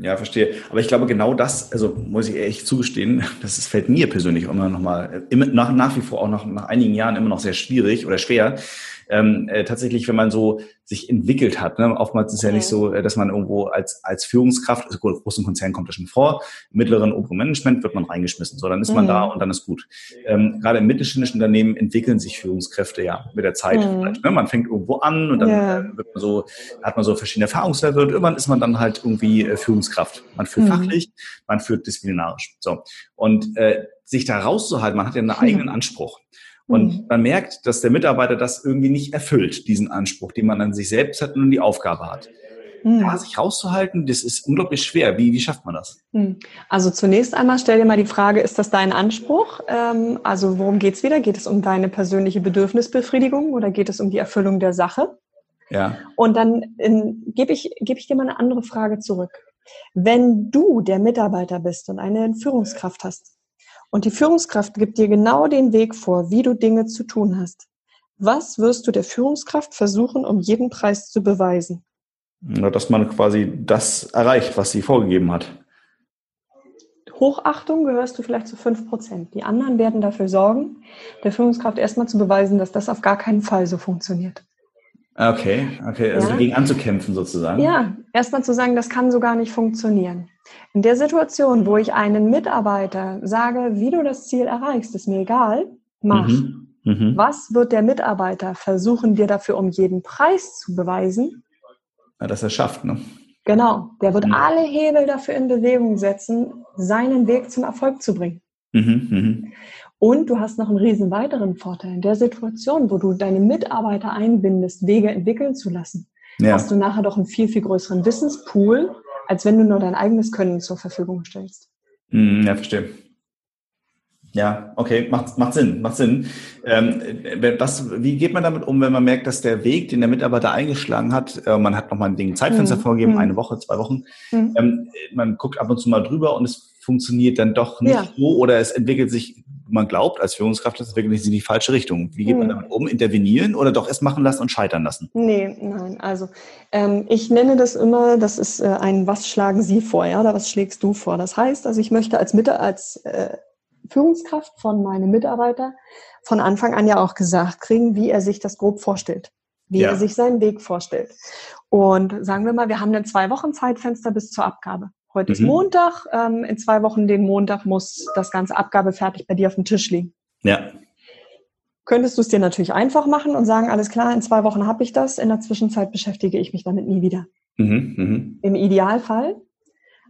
Ja, verstehe. Aber ich glaube, genau das, also muss ich ehrlich zugestehen, (laughs) das fällt mir persönlich immer noch mal, immer, nach, nach wie vor auch noch nach einigen Jahren immer noch sehr schwierig oder schwer, ähm, äh, tatsächlich, wenn man so sich entwickelt hat. Ne? Oftmals ist es ja nicht so, äh, dass man irgendwo als, als Führungskraft, also großen Konzern kommt das schon vor, mittleren, oberen Management wird man reingeschmissen. So, dann ist man mhm. da und dann ist gut. Ähm, gerade im mittelständischen Unternehmen entwickeln sich Führungskräfte ja mit der Zeit mhm. vielleicht. Ne? Man fängt irgendwo an und dann ja. Äh, wird man so, hat man so verschiedene Erfahrungslevel und irgendwann ist man dann halt irgendwie äh, Führungskraft. Man führt mhm. fachlich, man führt disziplinarisch. So. Und äh, sich da rauszuhalten, man hat ja einen eigenen Anspruch. Und mhm. man merkt, dass der Mitarbeiter das irgendwie nicht erfüllt, diesen Anspruch, den man an sich selbst hat und die Aufgabe hat. mhm. da sich rauszuhalten, das ist unglaublich schwer. Wie, wie schafft man das? Mhm. Also zunächst einmal stell dir mal die Frage, ist das dein Anspruch? Ähm, also worum geht's wieder? Geht es um deine persönliche Bedürfnisbefriedigung oder geht es um die Erfüllung der Sache? Ja. Und dann gebe ich, geb ich dir mal eine andere Frage zurück. Wenn du der Mitarbeiter bist und eine Führungskraft hast und die Führungskraft gibt dir genau den Weg vor, wie du Dinge zu tun hast, was wirst du der Führungskraft versuchen, um jeden Preis zu beweisen? Na, dass man quasi das erreicht, was sie vorgegeben hat. Hochachtung gehörst du vielleicht zu fünf Prozent. Die anderen werden dafür sorgen, der Führungskraft erstmal zu beweisen, dass das auf gar keinen Fall so funktioniert. Okay, okay, also ja. dagegen anzukämpfen sozusagen. Ja, erstmal zu sagen, das kann so gar nicht funktionieren. In der Situation, wo ich einen Mitarbeiter sage, wie du das Ziel erreichst, ist mir egal, mach. Mhm. Mhm. Was wird der Mitarbeiter versuchen, dir dafür um jeden Preis zu beweisen? Ja, dass er schafft, ne? Genau, der wird mhm. alle Hebel dafür in Bewegung setzen, seinen Weg zum Erfolg zu bringen. Mhm, mhm. Und du hast noch einen riesen weiteren Vorteil. In der Situation, wo du deine Mitarbeiter einbindest, Wege entwickeln zu lassen, ja. hast du nachher doch einen viel, viel größeren Wissenspool, als wenn du nur dein eigenes Können zur Verfügung stellst. Mhm, ja, verstehe. Ja, okay, macht, macht Sinn, macht Sinn. Ähm, was, wie geht man damit um, wenn man merkt, dass der Weg, den der Mitarbeiter eingeschlagen hat, äh, man hat nochmal ein Ding Zeitfenster mhm. vorgegeben, mhm. eine Woche, zwei Wochen, mhm. ähm, man guckt ab und zu mal drüber und es funktioniert dann doch nicht ja. so oder es entwickelt sich, man glaubt als Führungskraft, es entwickelt sich in die falsche Richtung. Wie geht man mhm. damit um? Intervenieren oder doch erst machen lassen und scheitern lassen? Nee, nein, also ähm, ich nenne das immer, das ist äh, ein Was schlagen Sie vor, ja, oder was schlägst du vor? Das heißt, also ich möchte als Mitte, als äh, Führungskraft von meinem Mitarbeiter von Anfang an ja auch gesagt kriegen, wie er sich das grob vorstellt, wie ja. er sich seinen Weg vorstellt. Und sagen wir mal, wir haben ein zwei Wochen Zeitfenster bis zur Abgabe. Heute mhm. ist Montag, ähm, in zwei Wochen den Montag muss das ganze Abgabe fertig bei dir auf dem Tisch liegen. Ja. Könntest du es dir natürlich einfach machen und sagen, alles klar, in zwei Wochen habe ich das, in der Zwischenzeit beschäftige ich mich damit nie wieder. Mhm, mh. Im Idealfall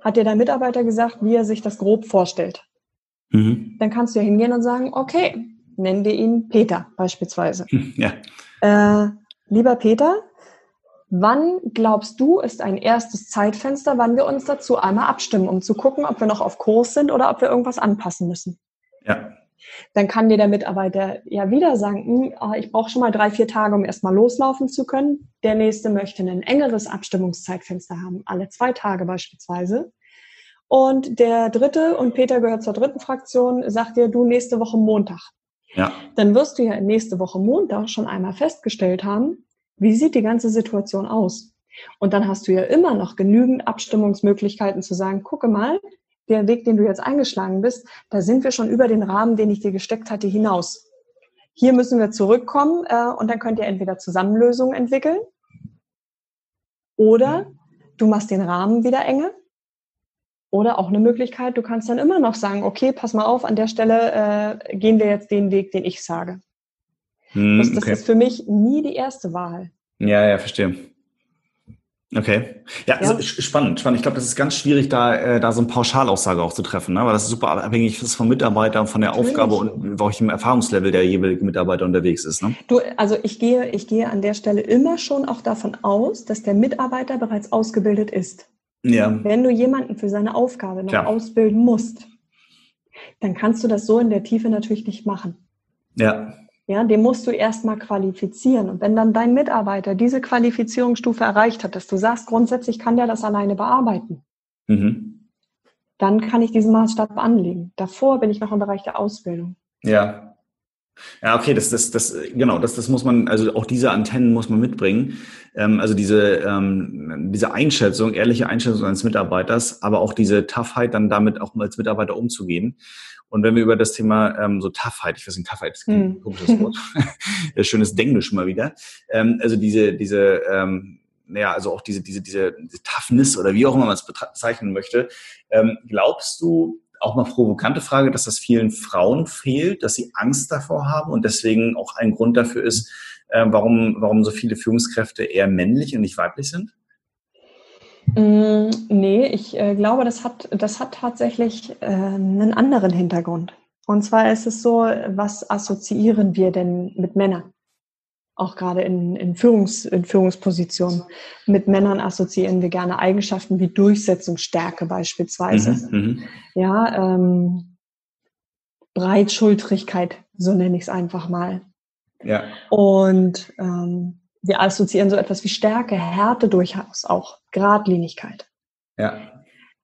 hat dir dein Mitarbeiter gesagt, wie er sich das grob vorstellt. Mhm. Dann kannst du ja hingehen und sagen, okay, nennen wir ihn Peter beispielsweise. (laughs) Ja. Äh, lieber Peter, wann glaubst du, ist ein erstes Zeitfenster, wann wir uns dazu einmal abstimmen, um zu gucken, ob wir noch auf Kurs sind oder ob wir irgendwas anpassen müssen? Ja. Dann kann dir der Mitarbeiter ja wieder sagen, ah, ich brauche schon mal drei, vier Tage, um erstmal loslaufen zu können. Der nächste möchte ein engeres Abstimmungszeitfenster haben, alle zwei Tage beispielsweise. Und der dritte, und Peter gehört zur dritten Fraktion, sagt dir, du nächste Woche Montag. Ja. Dann wirst du ja nächste Woche Montag schon einmal festgestellt haben, wie sieht die ganze Situation aus. Und dann hast du ja immer noch genügend Abstimmungsmöglichkeiten zu sagen, gucke mal, der Weg, den du jetzt eingeschlagen bist, da sind wir schon über den Rahmen, den ich dir gesteckt hatte, hinaus. Hier müssen wir zurückkommen äh, und dann könnt ihr entweder Zusammenlösungen entwickeln oder du machst den Rahmen wieder enger oder auch eine Möglichkeit, du kannst dann immer noch sagen, okay, pass mal auf, an der Stelle äh, gehen wir jetzt den Weg, den ich sage. Hm, das, das okay. ist für mich nie die erste Wahl. Ja, ja, verstehe. Okay. Ja, ja. Spannend, spannend. Ich glaube, das ist ganz schwierig, da, äh, da so eine Pauschalaussage auch zu treffen, ne? weil das ist super abhängig ist vom Mitarbeiter und von der Natürlich. Aufgabe und welchem Erfahrungslevel der jeweilige Mitarbeiter unterwegs ist. Ne? Du, also ich gehe, ich gehe an der Stelle immer schon auch davon aus, dass der Mitarbeiter bereits ausgebildet ist. Ja. Wenn du jemanden für seine Aufgabe noch Klar. ausbilden musst, dann kannst du das so in der Tiefe natürlich nicht machen. Ja. Ja, den musst du erstmal qualifizieren. Und wenn dann dein Mitarbeiter diese Qualifizierungsstufe erreicht hat, dass du sagst, grundsätzlich kann der das alleine bearbeiten, mhm. dann kann ich diesen Maßstab anlegen. Davor bin ich noch im Bereich der Ausbildung. Ja, ja, okay, das, das, das, genau, das, das muss man, also auch diese Antennen muss man mitbringen. Ähm, also diese, ähm, diese Einschätzung, ehrliche Einschätzung eines Mitarbeiters, aber auch diese Toughheit, dann damit auch als Mitarbeiter umzugehen. Und wenn wir über das Thema ähm, so Toughheit, ich weiß nicht, Toughheit ist ein hm. komisches Wort, (laughs) schönes Denglisch mal wieder. Ähm, also diese, diese, ähm, naja, also auch diese, diese, diese, diese Toughness oder wie auch immer man es bezeichnen möchte. Ähm, glaubst du, auch mal provokante Frage, dass das vielen Frauen fehlt, dass sie Angst davor haben und deswegen auch ein Grund dafür ist, äh, warum, warum so viele Führungskräfte eher männlich und nicht weiblich sind? Mm, nee, ich äh, glaube, das hat, das hat tatsächlich äh, einen anderen Hintergrund. Und zwar ist es so, was assoziieren wir denn mit Männern? Auch gerade in, in, Führungs, in Führungspositionen. Mit Männern assoziieren wir gerne Eigenschaften wie Durchsetzungsstärke beispielsweise. Mhm, mhm. ja, ähm, Breitschultrigkeit, so nenne ich es einfach mal. Ja. Und ähm, wir assoziieren so etwas wie Stärke, Härte durchaus auch, Gradlinigkeit. Ja.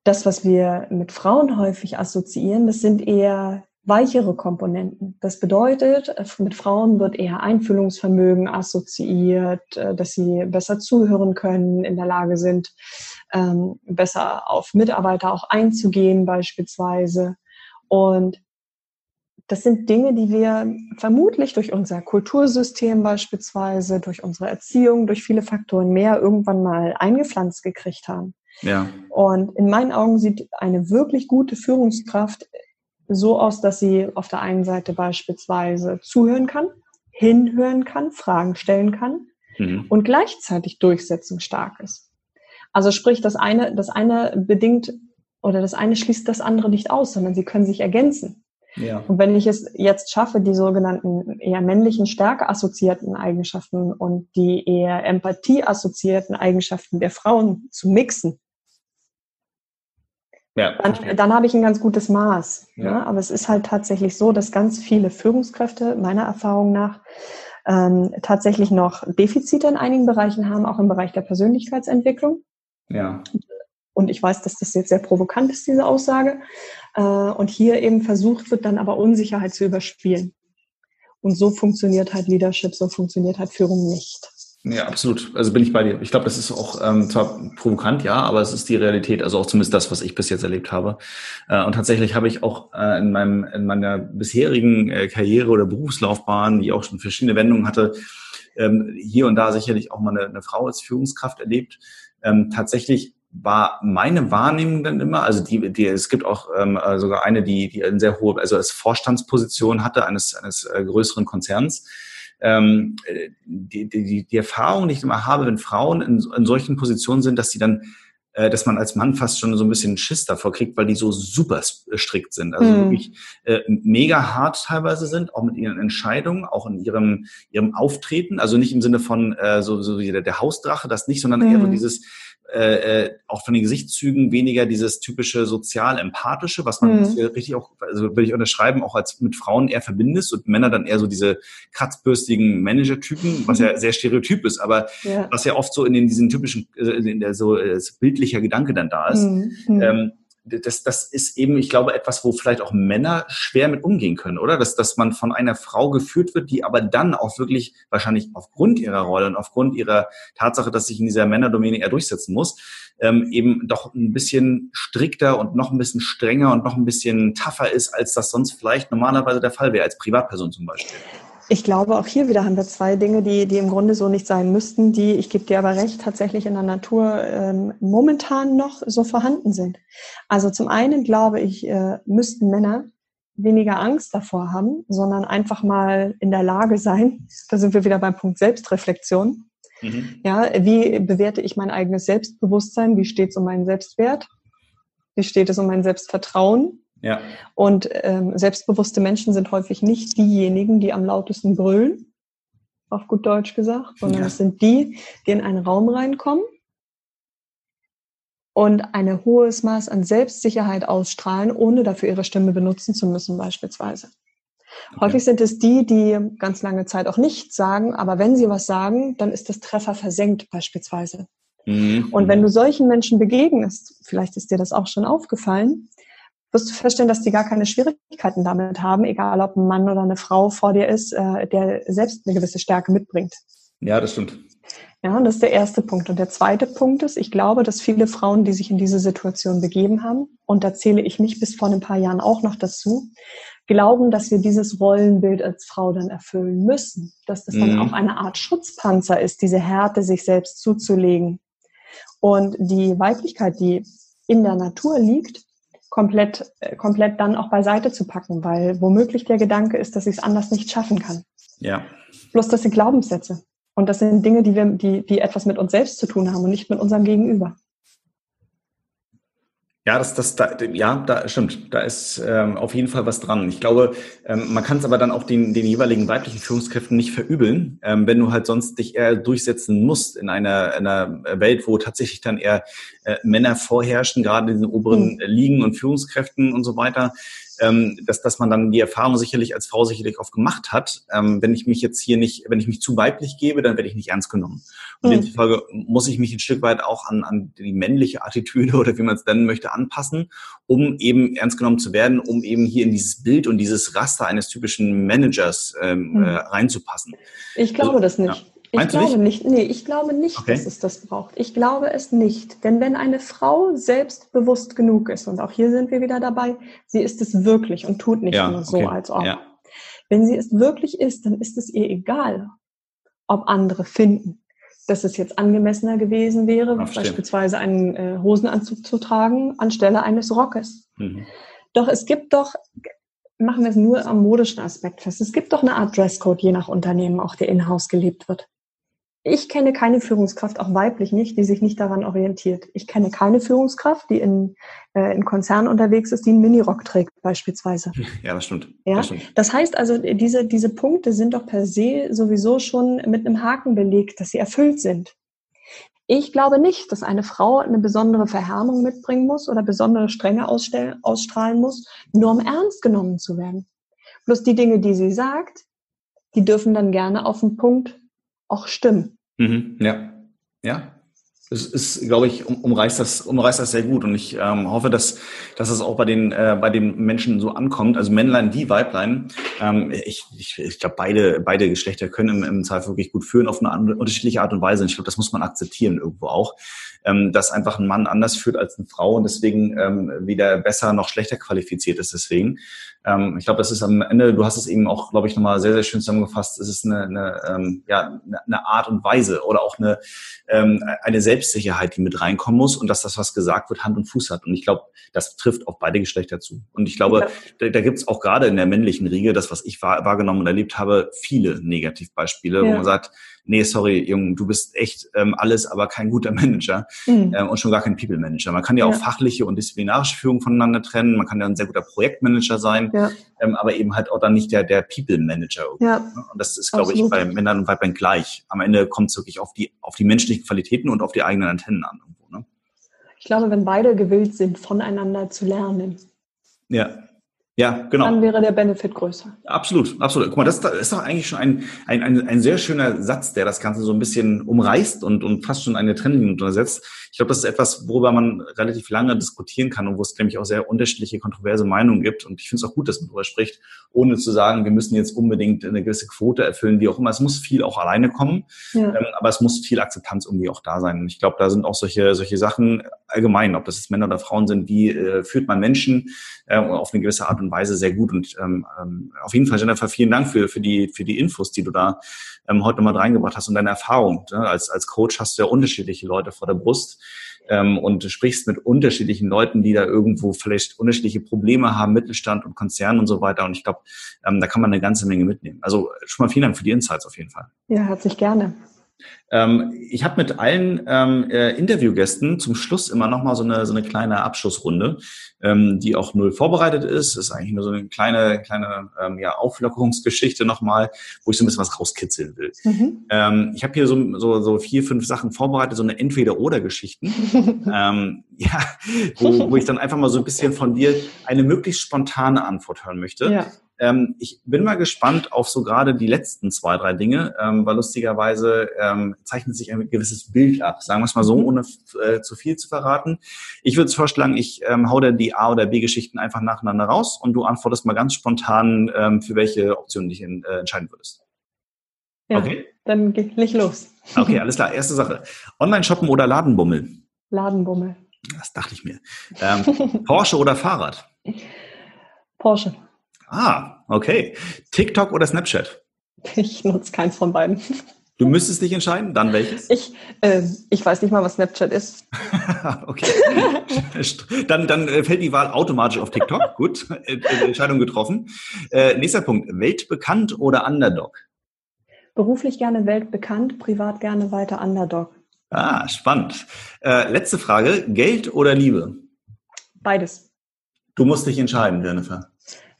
Das, was wir mit Frauen häufig assoziieren, das sind eher weichere Komponenten. Das bedeutet, äh, mit Frauen wird eher Einfühlungsvermögen assoziiert, äh, dass sie besser zuhören können, in der Lage sind, ähm, besser auf Mitarbeiter auch einzugehen beispielsweise. Und das sind Dinge, die wir vermutlich durch unser Kultursystem beispielsweise, durch unsere Erziehung, durch viele Faktoren mehr irgendwann mal eingepflanzt gekriegt haben. Ja. Und in meinen Augen sieht eine wirklich gute Führungskraft so aus, dass sie auf der einen Seite beispielsweise zuhören kann, hinhören kann, Fragen stellen kann mhm. und gleichzeitig durchsetzungsstark ist. Also sprich, das eine, das eine bedingt oder das eine schließt das andere nicht aus, sondern sie können sich ergänzen. Ja. Und wenn ich es jetzt schaffe, die sogenannten eher männlichen Stärke assoziierten Eigenschaften und die eher Empathie assoziierten Eigenschaften der Frauen zu mixen, ja, dann, dann habe ich ein ganz gutes Maß. Ja. ja. Aber es ist halt tatsächlich so, dass ganz viele Führungskräfte meiner Erfahrung nach ähm, tatsächlich noch Defizite in einigen Bereichen haben, auch im Bereich der Persönlichkeitsentwicklung. Ja. Und ich weiß, dass das jetzt sehr provokant ist, diese Aussage. Äh, und hier eben versucht wird, dann aber Unsicherheit zu überspielen. Und so funktioniert halt Leadership, so funktioniert halt Führung nicht. Ja, absolut. Also bin ich bei dir. Ich glaube, das ist auch ähm, zwar provokant, ja, aber es ist die Realität, also auch zumindest das, was ich bis jetzt erlebt habe. Äh, und tatsächlich habe ich auch äh, in meinem in meiner bisherigen äh, Karriere oder Berufslaufbahn, die auch schon verschiedene Wendungen hatte, ähm, hier und da sicherlich auch mal eine, eine Frau als Führungskraft erlebt. Ähm, tatsächlich war meine Wahrnehmung dann immer, also die, die es gibt auch ähm, äh, sogar eine, die, die eine sehr hohe, also als Vorstandsposition hatte eines eines äh, größeren Konzerns ähm, die, die, die Erfahrung, die ich immer habe, wenn Frauen in, in solchen Positionen sind, dass sie dann äh, dass man als Mann fast schon so ein bisschen Schiss davor kriegt, weil die so super strikt sind. Also mhm. wirklich äh, mega hart teilweise sind, auch mit ihren Entscheidungen, auch in ihrem, ihrem Auftreten. Also nicht im Sinne von äh, so, so wie der, der Hausdrache, das nicht, sondern mhm. eher so mhm. dieses, äh, äh, auch von den Gesichtszügen weniger dieses typische sozial-empathische, was man mhm. richtig auch, also würde ich unterschreiben, auch als mit Frauen eher verbindest und Männer dann eher so diese kratzbürstigen Manager-Typen, was ja sehr stereotyp ist, aber ja. was ja oft so in den, diesen typischen, äh, in der so äh, bildlicher Gedanke dann da ist. Mhm. mhm. Ähm, das, das ist eben, ich glaube, etwas, wo vielleicht auch Männer schwer mit umgehen können, oder? Dass, dass man von einer Frau geführt wird, die aber dann auch wirklich wahrscheinlich aufgrund ihrer Rolle und aufgrund ihrer Tatsache, dass sich in dieser Männerdomäne eher durchsetzen muss, ähm, eben doch ein bisschen strikter und noch ein bisschen strenger und noch ein bisschen tougher ist, als das sonst vielleicht normalerweise der Fall wäre, als Privatperson zum Beispiel. Ich glaube, auch hier wieder haben wir zwei Dinge, die, die im Grunde so nicht sein müssten, die, ich gebe dir aber recht, tatsächlich in der Natur ähm, momentan noch so vorhanden sind. Also zum einen glaube ich, äh, müssten Männer weniger Angst davor haben, sondern einfach mal in der Lage sein, (laughs) da sind wir wieder beim Punkt Selbstreflexion. Mhm. Ja, wie bewerte ich mein eigenes Selbstbewusstsein? Wie steht es um meinen Selbstwert? Wie steht es um mein Selbstvertrauen? Ja. Und ähm, selbstbewusste Menschen sind häufig nicht diejenigen, die am lautesten brüllen, auf gut Deutsch gesagt, sondern ja. es sind die, die in einen Raum reinkommen und ein hohes Maß an Selbstsicherheit ausstrahlen, ohne dafür ihre Stimme benutzen zu müssen beispielsweise. Okay. Häufig sind es die, die ganz lange Zeit auch nichts sagen, aber wenn sie was sagen, dann ist das Treffer versenkt beispielsweise. Mhm. Und wenn du solchen Menschen begegnest, vielleicht ist dir das auch schon aufgefallen, wirst du feststellen, dass die gar keine Schwierigkeiten damit haben, egal ob ein Mann oder eine Frau vor dir ist, äh, der selbst eine gewisse Stärke mitbringt. Ja, das stimmt. Ja, und das ist der erste Punkt. Und der zweite Punkt ist, ich glaube, dass viele Frauen, die sich in diese Situation begeben haben, und da zähle ich mich bis vor ein paar Jahren auch noch dazu, glauben, dass wir dieses Rollenbild als Frau dann erfüllen müssen. Dass das dann mhm. auch eine Art Schutzpanzer ist, diese Härte sich selbst zuzulegen. Und die Weiblichkeit, die in der Natur liegt, komplett, äh, komplett dann auch beiseite zu packen, weil womöglich der Gedanke ist, dass ich es anders nicht schaffen kann. Ja. Bloß das sind Glaubenssätze. Und das sind Dinge, die, wir, die, die etwas mit uns selbst zu tun haben und nicht mit unserem Gegenüber. Ja, das, das, da, ja, da stimmt. Da ist ähm, auf jeden Fall was dran. Ich glaube, ähm, man kann es aber dann auch den, den jeweiligen weiblichen Führungskräften nicht verübeln, ähm, wenn du halt sonst dich eher durchsetzen musst in einer, einer Welt, wo tatsächlich dann eher äh, Männer vorherrschen, gerade in den oberen mhm. Ligen und Führungskräften und so weiter ähm, dass, dass man dann die Erfahrung sicherlich als Frau sicherlich oft gemacht hat. Ähm, wenn ich mich jetzt hier nicht, wenn ich mich zu weiblich gebe, dann werde ich nicht ernst genommen. Und mhm. demzufolge muss ich mich ein Stück weit auch an, an die männliche Attitüde (laughs) oder wie man es nennen möchte, anpassen, um eben ernst genommen zu werden, um eben hier in dieses Bild und dieses Raster eines typischen Managers ähm, mhm. äh, reinzupassen. Ich glaube also, das nicht. Ja. Ich Meinst glaube nicht? nicht? Nee, ich glaube nicht, okay. dass es das braucht. Ich glaube es nicht. Denn wenn eine Frau selbstbewusst genug ist, und auch hier sind wir wieder dabei, sie ist es wirklich und tut nicht ja, nur so, okay. als ob. Ja. Wenn sie es wirklich ist, dann ist es ihr egal, ob andere finden, dass es jetzt angemessener gewesen wäre, Ach, beispielsweise einen äh, Hosenanzug zu tragen anstelle eines Rockes. Mhm. Doch es gibt doch, machen wir es nur am modischen Aspekt fest, es gibt doch eine Art Dresscode je nach Unternehmen, auch der in-house gelebt wird. Ich kenne keine Führungskraft, auch weiblich nicht, die sich nicht daran orientiert. Ich kenne keine Führungskraft, die in, äh, in Konzernen unterwegs ist, die einen Minirock trägt beispielsweise. Ja, das stimmt. Ja? Das, stimmt. das heißt also, diese, diese Punkte sind doch per se sowieso schon mit einem Haken belegt, dass sie erfüllt sind. Ich glaube nicht, dass eine Frau eine besondere Verhärmung mitbringen muss oder besondere Strenge ausstrahlen muss, nur um ernst genommen zu werden. Bloß die Dinge, die sie sagt, die dürfen dann gerne auf den Punkt auch stimmen. Mhm, ja, ja. Es ist, glaube ich, um, umreißt das, umreißt das sehr gut und ich ähm, hoffe, dass, dass es auch bei den, äh, bei den Menschen so ankommt. Also Männlein wie Weiblein. Ähm, ich ich, ich glaube, beide, beide Geschlechter können im, im Zweifel wirklich gut führen auf eine unterschiedliche Art und Weise. Und ich glaube, das muss man akzeptieren irgendwo auch, ähm, dass einfach ein Mann anders führt als eine Frau und deswegen ähm, weder besser noch schlechter qualifiziert ist. Deswegen ähm, ich glaube, das ist am Ende, du hast es eben auch, glaube ich, nochmal sehr, sehr schön zusammengefasst, es ist eine, eine, ähm, ja, eine Art und Weise oder auch eine, ähm, eine Selbstsicherheit, die mit reinkommen muss und dass das, was gesagt wird, Hand und Fuß hat. Und ich glaube, das trifft auf beide Geschlechter zu. Und ich glaube, da, da gibt es auch gerade in der männlichen Riege, das, was ich wahr, wahrgenommen und erlebt habe, viele Negativbeispiele, ja. wo man sagt, nee, sorry, Junge, du bist echt ähm, alles, aber kein guter (laughs) Manager mhm. ähm, und schon gar kein People-Manager. Man kann ja, ja, auch fachliche und disziplinarische Führung voneinander trennen. Man kann ja ein sehr guter Projektmanager sein, ja. ähm, aber eben halt auch dann nicht der, der People-Manager. Ja. Und das ist, glaube ich, bei Männern und Weibern gleich. Am Ende kommt es wirklich auf die, auf die menschlichen Qualitäten und auf die eigenen Antennen an. Irgendwo, ne? Ich glaube, wenn beide gewillt sind, voneinander zu lernen. Ja. Ja, genau. Dann wäre der Benefit größer. Absolut, absolut. Guck mal, das ist doch eigentlich schon ein, ein, ein, ein sehr schöner Satz, der das Ganze so ein bisschen umreißt und, und fast schon eine Trennlinie untersetzt. Ich glaube, das ist etwas, worüber man relativ lange diskutieren kann und wo es nämlich auch sehr unterschiedliche, kontroverse Meinungen gibt. Und ich finde es auch gut, dass man darüber spricht, ohne zu sagen, wir müssen jetzt unbedingt eine gewisse Quote erfüllen, wie auch immer. Es muss viel auch alleine kommen, ja. ähm, aber es muss viel Akzeptanz irgendwie auch da sein. Und ich glaube, da sind auch solche, solche Sachen allgemein, ob das jetzt Männer oder Frauen sind, wie äh, führt man Menschen äh, auf eine gewisse Art und Weise sehr gut. Und ähm, ähm, auf jeden Fall, Jennifer, vielen Dank für, für, die, für die Infos, die du da ähm, heute mal reingebracht hast und deine Erfahrung. Ne? Als, als Coach hast du ja unterschiedliche Leute vor der Brust ähm, und sprichst mit unterschiedlichen Leuten, die da irgendwo vielleicht unterschiedliche Probleme haben, Mittelstand und Konzern und so weiter. Und ich glaube, ähm, da kann man eine ganze Menge mitnehmen. Also schon mal vielen Dank für die Insights auf jeden Fall. Ja, herzlich gerne. Ähm, ich habe mit allen ähm, äh, Interviewgästen zum Schluss immer noch mal so eine so eine kleine Abschlussrunde, ähm, die auch null vorbereitet ist. Das ist eigentlich nur so eine kleine kleine ähm, ja, Auflockerungsgeschichte noch mal, wo ich so ein bisschen was rauskitzeln will. Mhm. Ähm, ich habe hier so, so so vier fünf Sachen vorbereitet, so eine Entweder-oder-Geschichten, (laughs) ähm, ja, wo, wo ich dann einfach mal so ein bisschen von dir eine möglichst spontane Antwort hören möchte. Ja. Ähm, ich bin mal gespannt auf so gerade die letzten zwei, drei Dinge, ähm, weil lustigerweise ähm, zeichnet sich ein gewisses Bild ab, sagen wir es mal so, mhm. ohne äh, zu viel zu verraten. Ich würde vorschlagen, ich ähm, hau dir die A- oder B-Geschichten einfach nacheinander raus und du antwortest mal ganz spontan, ähm, für welche Option dich in, äh, entscheiden würdest. Ja, okay? dann leg los. Okay, alles klar. Erste Sache. Online-Shoppen oder Ladenbummel? Ladenbummel. Das dachte ich mir. Ähm, Porsche oder Fahrrad? Porsche. Ah, okay. TikTok oder Snapchat? Ich nutze keins von beiden. Du müsstest dich entscheiden, dann welches? Ich, äh, ich weiß nicht mal, was Snapchat ist. (laughs) okay. dann, dann äh, fällt die Wahl automatisch auf TikTok. Gut, äh, äh, Entscheidung getroffen. Äh, nächster Punkt. Weltbekannt oder Underdog? Beruflich gerne weltbekannt, privat gerne weiter Underdog. Ah, spannend. Äh, letzte Frage. Geld oder Liebe? Beides. Du musst dich entscheiden, Jennifer.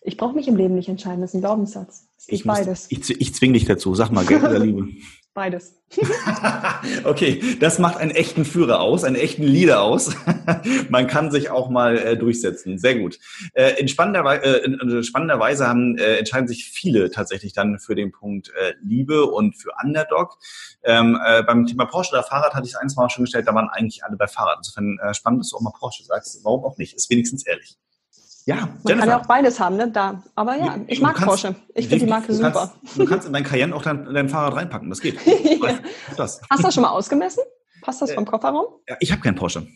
Ich brauche mich im Leben nicht entscheiden, das ist ein Glaubenssatz. Es ich beides. Muss, ich, ich zwing dich dazu. Sag mal, Geld (laughs) oder Liebe? Beides. (laughs) okay, das macht einen echten Führer aus, einen echten Leader aus. (laughs) Man kann sich auch mal äh, durchsetzen. Sehr gut. Äh, in, spannender, äh, in, in spannender Weise haben, äh, entscheiden sich viele tatsächlich dann für den Punkt äh, Liebe und für Underdog. Ähm, äh, beim Thema Porsche oder Fahrrad hatte ich es eins mal schon gestellt, da waren eigentlich alle bei Fahrrad. Insofern äh, spannend, dass du auch mal Porsche sagst. Warum auch nicht? Ist wenigstens ehrlich. Ja, Man Jennifer. kann ja auch beides haben, ne? Da. Aber ja, ich mag kannst, Porsche. Ich finde die Marke super. Kannst, du kannst in dein Cayenne auch dein, dein Fahrrad reinpacken, das geht. (laughs) das. Hast du das schon mal ausgemessen? Passt das vom äh, Kofferraum? Ja, ich habe keinen Porsche.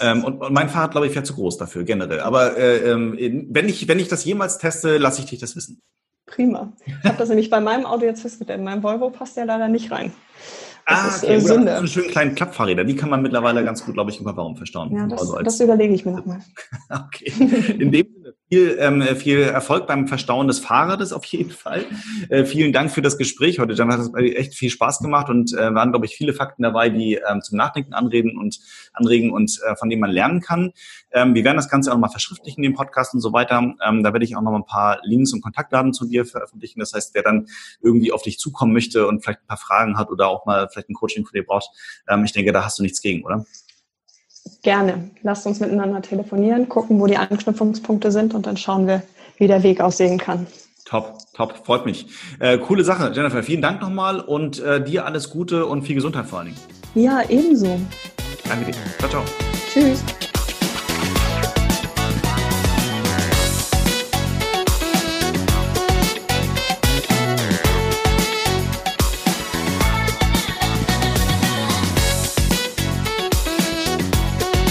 Ähm, und, und, mein Fahrrad, glaube ich, wäre zu groß dafür, generell. Aber äh, ähm, wenn, ich, wenn ich das jemals teste, lasse ich dich das wissen. Prima. Ich habe das nämlich bei meinem Auto jetzt festgestellt. Mein Volvo passt ja leider nicht rein. Das ah, ist okay. Sünde. So einen schönen kleinen Klappfahrräder, die kann man mittlerweile ganz gut, glaube ich, im Kofferraum verstauen. Ja, das, also das überlege ich mir nochmal. (laughs) okay. In dem viel, ähm, viel Erfolg beim Verstauen des Fahrrades auf jeden Fall. Äh, vielen Dank für das Gespräch heute. Dann hat es echt viel Spaß gemacht und äh, waren, glaube ich, viele Fakten dabei, die ähm, zum Nachdenken anreden und anregen und äh, von denen man lernen kann. Ähm, wir werden das Ganze auch nochmal verschriftlichen, den Podcast und so weiter. Ähm, da werde ich auch noch mal ein paar Links und Kontaktdaten zu dir veröffentlichen. Das heißt, wer dann irgendwie auf dich zukommen möchte und vielleicht ein paar Fragen hat oder auch mal vielleicht ein Coaching für dich braucht, ähm, ich denke, da hast du nichts gegen, oder? Gerne. Lasst uns miteinander telefonieren, gucken, wo die Anknüpfungspunkte sind und dann schauen wir, wie der Weg aussehen kann. Top, top, freut mich. Äh, coole Sache, Jennifer. Vielen Dank nochmal und äh, dir alles Gute und viel Gesundheit vor allen Dingen. Ja, ebenso. Danke dir. Ciao, ciao. Tschüss.